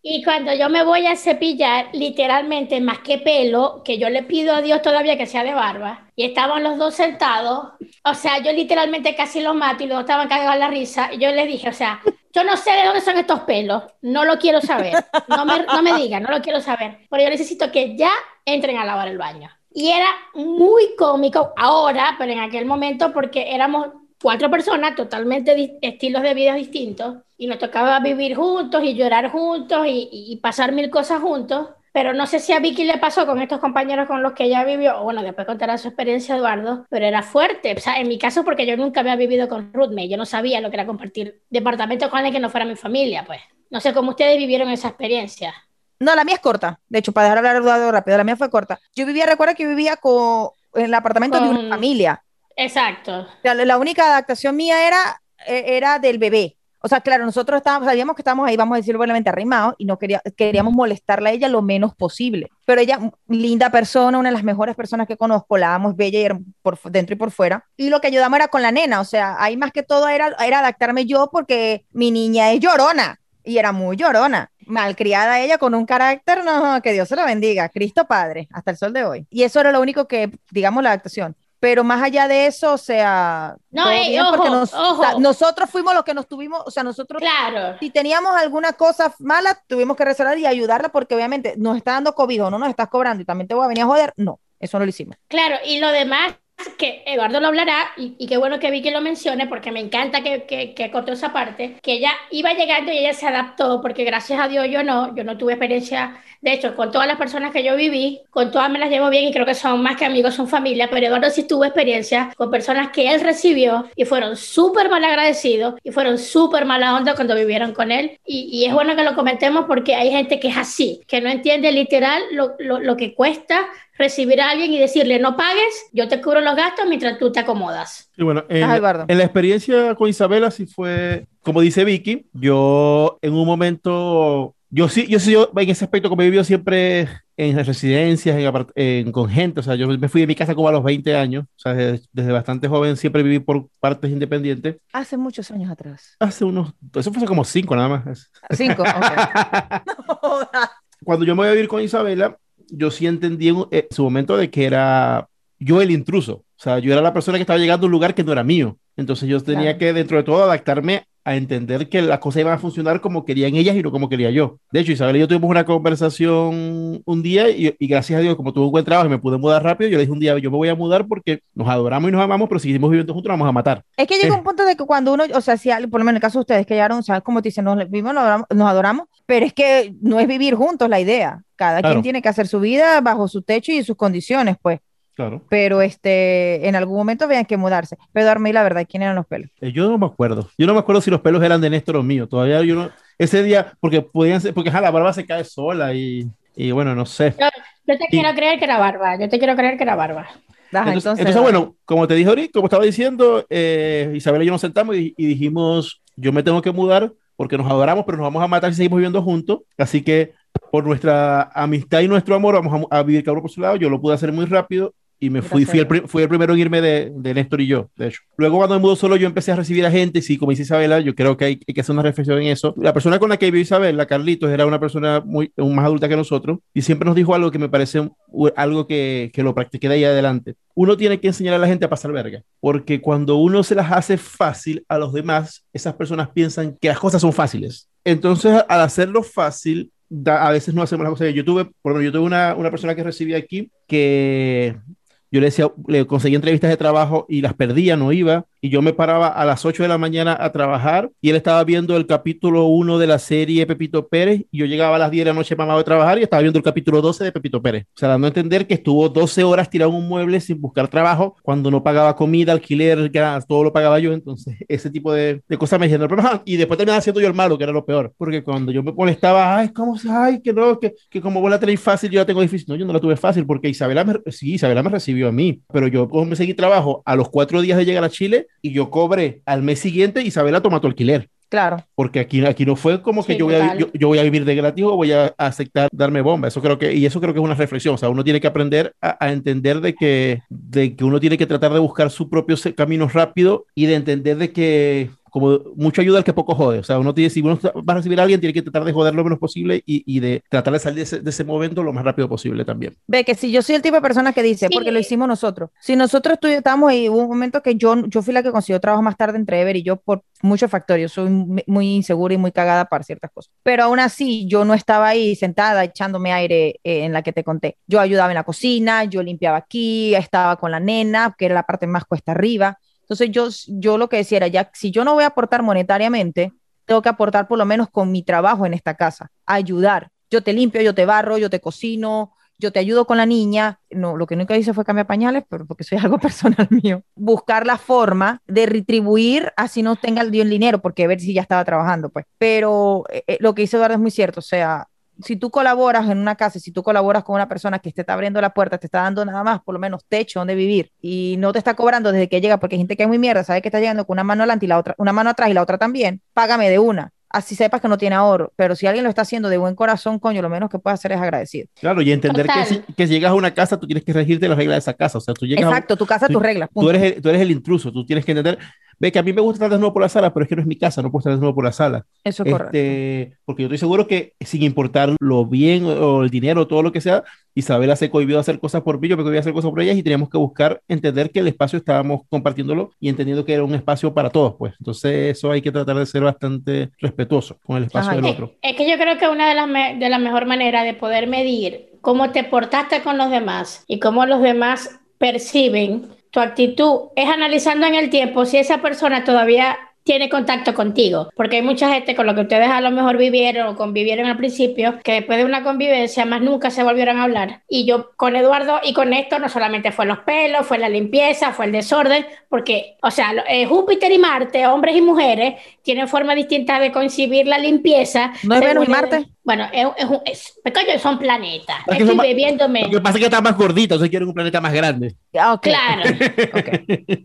Y cuando yo me voy a cepillar, literalmente, más que pelo, que yo le pido a Dios todavía que sea de barba, y estaban los dos sentados, o sea, yo literalmente casi los mato y los dos estaban cagados a la risa, y yo les dije, o sea, yo no sé de dónde son estos pelos, no lo quiero saber, no me, no me digan, no lo quiero saber, pero yo necesito que ya entren a lavar el baño. Y era muy cómico ahora, pero en aquel momento, porque éramos cuatro personas, totalmente estilos de vida distintos, y nos tocaba vivir juntos y llorar juntos y, y, pasar mil cosas juntos. Pero no sé si a Vicky le pasó con estos compañeros con los que ella vivió, o bueno, después contará su experiencia Eduardo, pero era fuerte. O sea, en mi caso, porque yo nunca había vivido con Ruthme, yo no sabía lo que era compartir departamento con alguien que no fuera mi familia, pues. No sé cómo ustedes vivieron esa experiencia.
No, la mía es corta. De hecho, para dejar hablar Eduardo rápido, la mía fue corta. Yo vivía, recuerda que vivía con, en el apartamento con... de una familia.
Exacto.
La única adaptación mía era, e, era del bebé. O sea, claro, nosotros estábamos, sabíamos que estábamos ahí, vamos a decirlo buenamente, arrimados y no quería, queríamos molestarla a ella lo menos posible. Pero ella, linda persona, una de las mejores personas que conozco, la amo, es bella y por dentro y por fuera. Y lo que ayudamos era con la nena, o sea, ahí más que todo era, era adaptarme yo porque mi niña es llorona y era muy llorona. Malcriada ella con un carácter, no, que Dios se la bendiga, Cristo Padre, hasta el sol de hoy. Y eso era lo único que, digamos, la adaptación pero más allá de eso, o sea,
no, eh, ojo,
porque nos,
ojo.
O sea, nosotros fuimos los que nos tuvimos, o sea, nosotros,
claro.
si teníamos alguna cosa mala, tuvimos que resolver y ayudarla porque obviamente nos está dando cobijo, no nos estás cobrando y también te voy a venir a joder, no, eso no lo hicimos.
Claro, y lo demás que Eduardo lo hablará y, y, qué bueno que vi que lo mencione porque me encanta que, que, que cortó esa parte, que ella iba llegando y ella se adaptó porque gracias a Dios yo no, yo no tuve experiencia, de hecho con todas las personas que yo viví, con todas me las llevo bien y creo que son más que amigos, son familia, pero Eduardo sí tuvo experiencia con personas que él recibió y fueron súper mal agradecidos y fueron súper mala onda cuando vivieron con él. Y, y, es bueno que lo comentemos porque hay gente que es así, que no entiende literal lo, lo, lo que cuesta recibir a alguien y decirle no pagues, yo te cubro los gastos mientras tú te acomodas.
Y bueno, en, en, la experiencia con Isabela sí fue, como dice Vicky, yo en un momento, yo sí, yo sí, yo en ese aspecto como he vivido siempre en residencias, en, en, con gente, o sea, yo me fui de mi casa como a los 20 años, o sea, desde, desde, bastante joven siempre viví por partes independientes.
Hace muchos años atrás.
Hace unos, eso fue hace como cinco nada más.
Cinco, okay.
Cuando yo me voy a vivir con Isabela, yo sí entendí en, en su momento de que era yo el intruso. O sea, yo era la persona que estaba llegando a un lugar que no era mío. Entonces yo tenía claro. que, dentro de todo, adaptarme a entender que las cosas iban a funcionar como querían ellas y no como quería yo. De hecho, Isabel y yo tuvimos una conversación un día y, y, gracias a Dios, como tuve un buen trabajo y me pude mudar rápido, yo le dije un día, yo me voy a mudar porque nos adoramos y nos amamos, pero si seguimos viviendo juntos, nos vamos a matar.
Es que llega eh. un punto de que cuando uno, o sea, si, por lo menos en el caso de ustedes que llegaron, o sea, como te dicen, nos vivimos, nos adoramos, nos adoramos, pero es que no es vivir juntos la idea. Cada claro. quien tiene que hacer su vida bajo su techo y sus condiciones, pues.
Claro.
Pero este, en algún momento vean que mudarse. Pedro Armey, la verdad, ¿quién eran los pelos?
Eh, yo no me acuerdo. Yo no me acuerdo si los pelos eran de Néstor o mío. Todavía yo no. Ese día, porque podían ser, porque ja, la barba se cae sola y, y bueno, no sé.
Yo, yo te y, quiero creer que era barba. Yo te quiero creer que era barba.
Ajá, entonces, entonces, entonces, bueno, como te dije ahorita, como estaba diciendo, eh, Isabel y yo nos sentamos y, y dijimos, yo me tengo que mudar porque nos adoramos, pero nos vamos a matar si seguimos viviendo juntos. Así que por nuestra amistad y nuestro amor vamos a, vivir cada uno por su lado. Yo lo pude hacer muy rápido y me fui, fui el, fui el primero en irme de, de, Néstor y yo, de hecho. Luego cuando me mudó solo yo empecé a recibir a gente, y sí, como dice Isabela, yo creo que hay, hay, que hacer una reflexión en eso. La persona con la que vivió Isabela, Carlitos, era una persona muy más adulta que nosotros y siempre nos dijo algo que me parece algo que, que lo practiqué de ahí adelante. Uno tiene que enseñar a la gente a pasar verga, porque cuando uno se las hace fácil a los demás, esas personas piensan que las cosas son fáciles. Entonces, al hacerlo fácil, da, a veces no hacemos las cosas. Yo tuve, por ejemplo, yo tuve una, una persona que recibí aquí que yo le decía, le conseguí entrevistas de trabajo y las perdía, no iba. Y yo me paraba a las 8 de la mañana a trabajar y él estaba viendo el capítulo 1 de la serie Pepito Pérez y yo llegaba a las 10 de la noche mamado de trabajar y estaba viendo el capítulo 12 de Pepito Pérez. O sea, dando a entender que estuvo 12 horas tirado en un mueble sin buscar trabajo cuando no pagaba comida, alquiler, gas, todo lo pagaba yo. Entonces, ese tipo de, de cosas me dijeron, y después terminaba siendo yo el malo, que era lo peor, porque cuando yo me molestaba, ay, ¿cómo ay, que no, que, que como vos la tenéis fácil, yo la tengo difícil. No, yo no la tuve fácil porque Isabela me, sí, Isabela me recibió a mí, pero yo me seguí trabajo a los cuatro días de llegar a Chile y yo cobré al mes siguiente, Isabela toma tu alquiler.
Claro.
Porque aquí, aquí no fue como que yo, voy a, yo, yo voy a vivir de gratis o voy a aceptar darme bomba. Eso creo que, y eso creo que es una reflexión. O sea, uno tiene que aprender a, a entender de que, de que uno tiene que tratar de buscar su propio camino rápido y de entender de que como mucho ayuda al que poco jode. O sea, uno tiene, si uno va a recibir a alguien, tiene que tratar de joder lo menos posible y, y de tratar de salir de ese, de ese momento lo más rápido posible también.
Ve que si yo soy el tipo de persona que dice,
Sí.
porque lo hicimos nosotros. Si nosotros estu- estábamos ahí, hubo un momento que yo, yo fui la que consiguió trabajo más tarde entre Ever y yo por muchos factores. Yo soy mu- muy insegura y muy cagada para ciertas cosas. Pero aún así, yo no estaba ahí sentada echándome aire eh, en la que te conté. Yo ayudaba en la cocina, yo limpiaba aquí, estaba con la nena, que era la parte más cuesta arriba. Entonces yo, yo lo que decía era, ya, si yo no voy a aportar monetariamente, tengo que aportar por lo menos con mi trabajo en esta casa, ayudar. Yo te limpio, yo te barro, yo te cocino, yo te ayudo con la niña. No, lo que nunca hice fue cambiar pañales, pero porque soy algo personal mío. Buscar la forma de retribuir así no tenga el dinero, porque ver si ya estaba trabajando, pues. Pero eh, eh, lo que dice Eduardo es muy cierto, o sea, si tú colaboras en una casa, si tú colaboras con una persona que te está abriendo la puerta, te está dando nada más, por lo menos techo donde vivir y no te está cobrando desde que llega, porque hay gente que es muy mierda, sabe que está llegando con una mano adelante y la otra, una mano atrás y la otra también, págame de una. Así sepas que no tiene ahorro, pero si alguien lo está haciendo de buen corazón, coño, lo menos que puedes hacer es agradecido.
Claro, y entender que si, que si llegas a una casa, tú tienes que regirte las reglas de esa casa. O sea, tú llegas a un-
Exacto, tu casa,
tú-
tus reglas.
tú eres, el, tú eres el intruso, tú tienes que entender, ve que a mí me gusta estar desnudo por la sala, pero es que no es mi casa, no puedo estar desnudo por la sala.
Eso es correcto.
Este, porque yo estoy seguro que sin importar lo bien o, el dinero o todo lo que sea, Isabela se cohibió hacer cosas por mí, yo me cohibí hacer cosas por ellas y teníamos que buscar entender que el espacio estábamos compartiéndolo y entendiendo que era un espacio para todos, pues. Entonces eso hay que tratar de ser bastante respetuoso con el espacio
Ajá.
del otro.
es que yo creo que una de las me- de la mejor maneras de poder medir cómo te portaste con los demás y cómo los demás perciben tu actitud es analizando en el tiempo si esa persona todavía tiene contacto contigo, porque hay mucha gente con lo que ustedes a lo mejor vivieron o convivieron al principio, que después de una convivencia más nunca se volvieron a hablar. Y yo con Eduardo y con esto no solamente fue los pelos, fue la limpieza, fue el desorden, porque, o sea, eh, Júpiter y Marte, hombres y mujeres, tienen forma distinta de concebir la limpieza.
¿No es Venus y
el-
Marte?
Bueno, es, es, un- es- pequeños son planetas.
Es que
Estoy bebiéndome.
Lo que pasa es que está más gordita, entonces quieren un planeta más grande.
Ah, ok.
Claro.
Ok.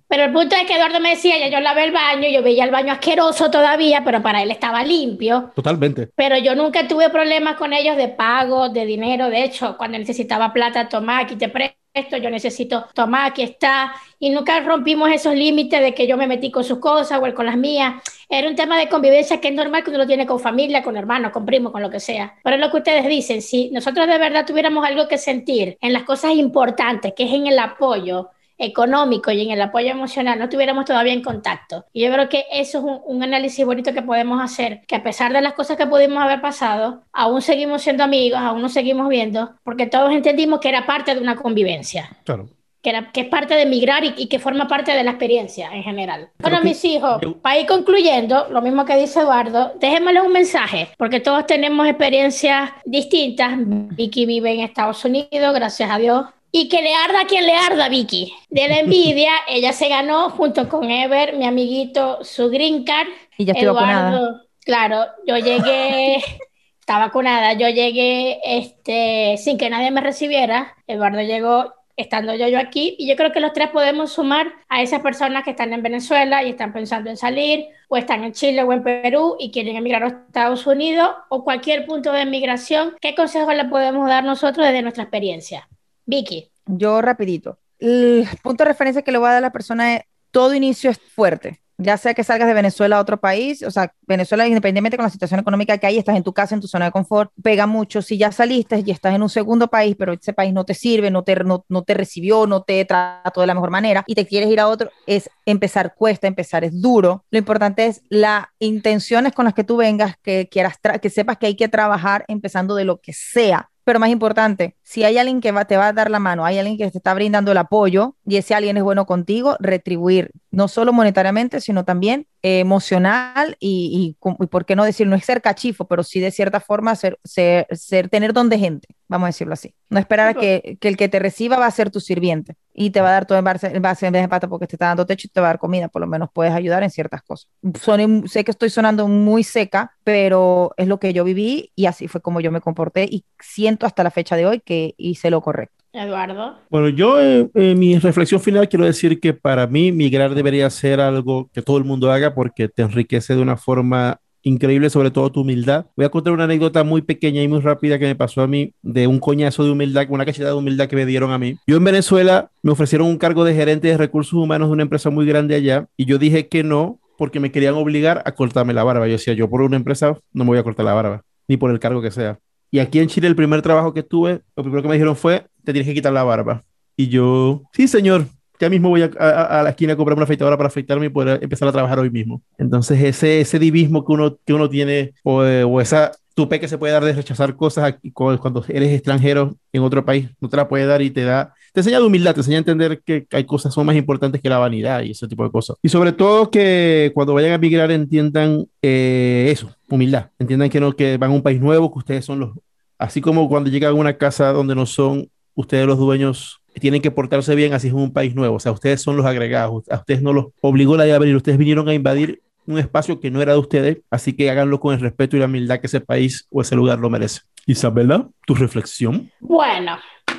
Pero el punto es que Eduardo me decía, ya yo lavé el baño, yo veía el baño asqueroso todavía, pero para él estaba limpio.
Totalmente.
Pero yo nunca tuve problemas con ellos de pago, de dinero. De hecho, cuando necesitaba plata, toma, aquí te presto, yo necesito, toma, aquí está. Y nunca rompimos esos límites de que yo me metí con sus cosas o él con las mías. Era un tema de convivencia que es normal que uno lo tiene con familia, con hermanos, con primos, con lo que sea. Pero es lo que ustedes dicen, si nosotros de verdad tuviéramos algo que sentir en las cosas importantes, que es en el apoyo, económico y en el apoyo emocional no estuviéramos todavía en contacto. Y yo creo que eso es un, un, análisis bonito que podemos hacer, que a pesar de las cosas que pudimos haber pasado, aún seguimos siendo amigos, aún nos seguimos viendo, porque todos entendimos que era parte de una convivencia.
Claro.
Que, era, que es parte de migrar y, y, que forma parte de la experiencia en general. Bueno, que, mis hijos, para ir concluyendo, lo mismo que dice Eduardo, déjenmele un mensaje, porque todos tenemos experiencias distintas. Vicky vive en Estados Unidos, gracias a Dios, y que le arda a quien le arda, Vicky. De la envidia, ella se ganó junto con Ever, mi amiguito, su green card.
Y ya estoy
Eduardo,
vacunada.
Claro, yo llegué, está vacunada, yo llegué este, sin que nadie me recibiera. Eduardo llegó estando yo, yo aquí, y yo creo que los tres podemos sumar a esas personas que están en Venezuela y están pensando en salir, o están en Chile o en Perú y quieren emigrar a Estados Unidos, o cualquier punto de migración. ¿Qué consejos le podemos dar nosotros desde nuestra experiencia? Vicky.
Yo rapidito. El punto de referencia que le voy a dar a la persona es, todo inicio es fuerte, ya sea que salgas de Venezuela a otro país, o sea, Venezuela, independientemente con la situación económica que hay, estás en tu casa, en tu zona de confort, pega mucho. Si ya saliste y estás en un segundo país, pero ese país no te sirve, no te, no, no te recibió, no te trató de la mejor manera y te quieres ir a otro, es empezar cuesta, empezar es duro. Lo importante es las intenciones con las que tú vengas, que quieras, que sepas que hay que trabajar empezando de lo que sea Pero más importante, si hay alguien que va, te va a dar la mano, hay alguien que te está brindando el apoyo y ese alguien es bueno contigo, retribuir, no solo monetariamente, sino también eh, emocional y, y, por qué no decir, no es ser cachifo, pero sí de cierta forma ser, ser, ser tener don de gente, vamos a decirlo así. No esperar a que, que, el que te reciba va a ser tu sirviente y te va a dar todo en base, en base de pata porque te está dando techo y te va a dar comida, por lo menos puedes ayudar en ciertas cosas. Son, sé que estoy sonando muy seca, pero es lo que yo viví y así fue como yo me comporté y siento hasta la fecha de hoy que hice lo correcto.
Eduardo.
Bueno, yo en eh, mi reflexión final quiero decir que para mí migrar debería ser algo que todo el mundo haga porque te enriquece de una forma increíble, sobre todo tu humildad. Voy a contar una anécdota muy pequeña y muy rápida que me pasó a mí de un coñazo de humildad, una cachetada de humildad que me dieron a mí. Yo en Venezuela me ofrecieron un cargo de gerente de recursos humanos de una empresa muy grande allá y yo dije que no porque me querían obligar a cortarme la barba. Yo decía, yo por una empresa no me voy a cortar la barba, ni por el cargo que sea. Y aquí en Chile el primer trabajo que tuve, lo primero que me dijeron fue, te tienes que quitar la barba. Y yo, sí, señor, ya mismo voy a, a, la esquina a comprar una afeitadora para afeitarme y poder empezar a trabajar hoy mismo. Entonces ese, ese divismo que uno, que uno tiene o, o esa tupe que se puede dar de rechazar cosas cuando eres extranjero en otro país, no te la puede dar y te da, te enseña de humildad, te enseña a entender que hay cosas son más importantes que la vanidad y ese tipo de cosas. Y sobre todo que cuando vayan a migrar entiendan eh, eso, humildad, entiendan que no, que van a un país nuevo, que ustedes son los, así como cuando llegan a una casa donde no son ustedes los dueños tienen que portarse bien, así es un país nuevo. O sea, ustedes son los agregados, a ustedes no los obligó la de venir, ustedes vinieron a invadir un espacio que no era de ustedes, así que háganlo con el respeto y la humildad que ese país o ese lugar lo merece. Isabela, tu reflexión.
Bueno,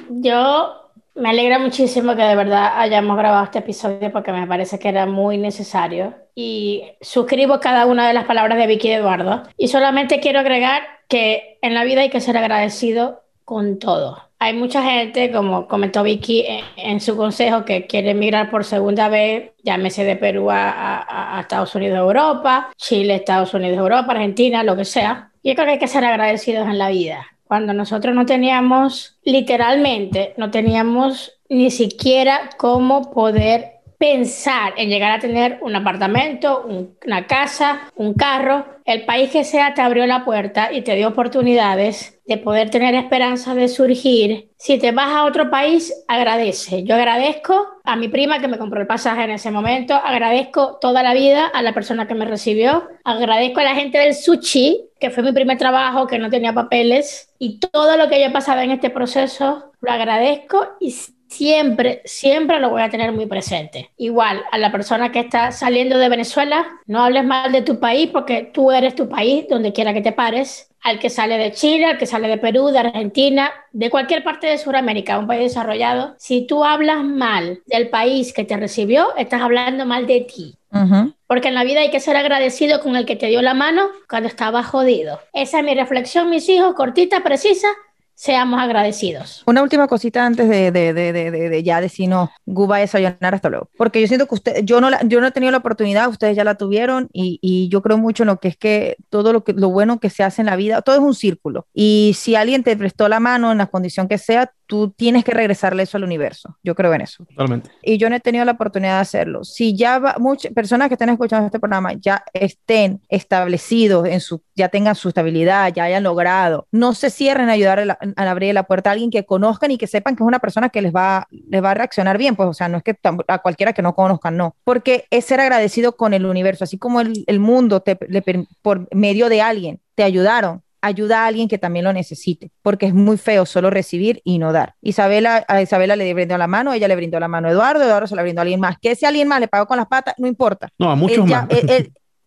yo me alegra muchísimo que de verdad hayamos grabado este episodio porque me parece que era muy necesario y suscribo cada una de las palabras de Vicky y Eduardo y solamente quiero agregar que en la vida hay que ser agradecido con todo. Hay mucha gente, como comentó Vicky en, su consejo, que quiere emigrar por segunda vez, llámese de Perú a, a, Estados Unidos, Europa, Chile, Estados Unidos, Europa, Argentina, lo que sea. Yo creo que hay que ser agradecidos en la vida. Cuando nosotros no teníamos, literalmente, no teníamos ni siquiera cómo poder pensar en llegar a tener un apartamento, una casa, un carro, el país que sea te abrió la puerta y te dio oportunidades de poder tener esperanza de surgir. Si te vas a otro país, agradece. Yo agradezco a mi prima que me compró el pasaje en ese momento, agradezco toda la vida a la persona que me recibió, agradezco a la gente del sushi, que fue mi primer trabajo, que no tenía papeles, y todo lo que yo he pasado en este proceso, lo agradezco y siempre, siempre lo voy a tener muy presente. Igual a la persona que está saliendo de Venezuela, no hables mal de tu país porque tú eres tu país, donde quiera que te pares. Al que sale de Chile, al que sale de Perú, de Argentina, de cualquier parte de Sudamérica, un país desarrollado, si tú hablas mal del país que te recibió, estás hablando mal de ti. Porque en la vida hay que ser agradecido con el que te dio la mano cuando estaba jodido. Esa es mi reflexión, mis hijos, cortita, precisa, seamos agradecidos.
Una última cosita antes de, de, de, de ya decir no, Guba es sayonara, hasta luego. Porque yo siento que usted, yo no, la, yo no he tenido la oportunidad, ustedes ya la tuvieron y, y, yo creo mucho en lo que es que todo lo, que, lo bueno que se hace en la vida, todo es un círculo. Y si alguien te prestó la mano en la condición que sea, tú tienes que regresarle eso al universo. Yo creo en eso.
Totalmente.
Y yo no he tenido la oportunidad de hacerlo. Si ya muchas personas que estén escuchando este programa ya estén establecidos en su, ya tengan su estabilidad, ya hayan logrado, no se cierren a ayudar a, a abrir la puerta a alguien que conozcan y que sepan que es una persona que les va, les va a reaccionar bien. Pues, o sea, no es que a cualquiera que no conozcan, no. Porque es ser agradecido con el universo, así como el, el mundo te, le, por medio de alguien te ayudaron ayuda a alguien que también lo necesite, porque es muy feo solo recibir y no dar. Isabela, a Isabela le brindó la mano, ella le brindó la mano a Eduardo, Eduardo se la brindó a alguien más. Que ese alguien más le pagó con las patas, no importa.
No, a muchos más.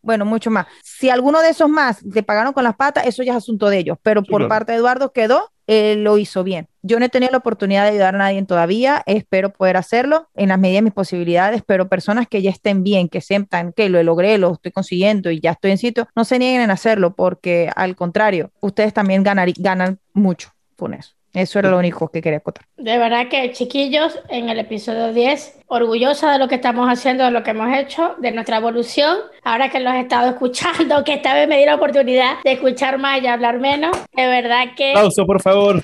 bueno, mucho más. Si alguno de esos más le pagaron con las patas, eso ya es asunto de ellos, pero por parte de Eduardo quedó él lo hizo bien. Yo no he tenido la oportunidad de ayudar a nadie todavía, espero poder hacerlo en las medidas de mis posibilidades, pero personas que ya estén bien, que sientan que lo logré, lo estoy consiguiendo y ya estoy en sitio, no se nieguen en hacerlo porque al contrario, ustedes también ganan, ganan mucho con eso. Eso era lo único que quería contar.
De verdad que, chiquillos, en el episodio 10, orgullosa de lo que estamos haciendo, de lo que hemos hecho, de nuestra evolución. Ahora que los he estado escuchando, que esta vez me di la oportunidad de escuchar más y hablar menos, de verdad que...
Aplauso, por favor.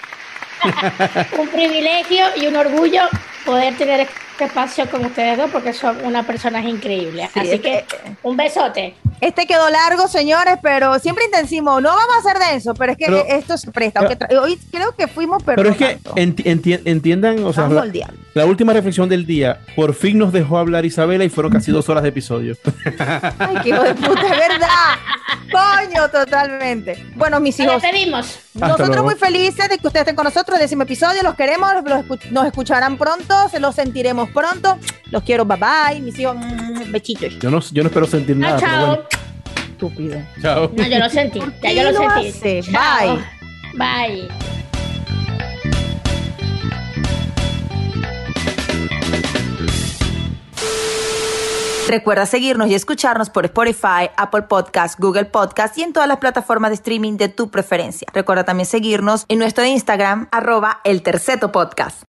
un privilegio y un orgullo poder tener este espacio con ustedes dos porque son unas personas increíbles. Sí, Así que un besote.
Este quedó largo, señores, pero siempre intensimo. No vamos a hacer denso, pero es que
Pero-
esto se presta.
pero-
hoy creo que fuimos, pero,
Pero es que
tanto.
enti- enti- entiendan, o sea, la, la última reflexión del día, por fin nos dejó hablar Isabela y fueron casi dos horas de episodio.
Ay, qué hijo de puta, es verdad. Coño, totalmente. Bueno, mis
Nos
hijos,
despedimos.
Hasta
nosotros
luego.
muy felices de que ustedes estén con nosotros. Décimo episodio, los queremos, los escu- nos escucharán pronto, se los sentiremos pronto. Los quiero, bye bye. Mis hijos, mm, besitos.
Yo no, yo no espero sentir
No,
nada.
chao.
bueno.
Estúpido.
Chao.
No, yo lo sentí.
¿Por
Ya yo lo
lo
sentí.
hace?
Chao. Bye.
Recuerda seguirnos y escucharnos por Spotify, Apple Podcast, Google Podcast y en todas las plataformas de streaming de tu preferencia. Recuerda también seguirnos en nuestro Instagram, arroba el terceto podcast.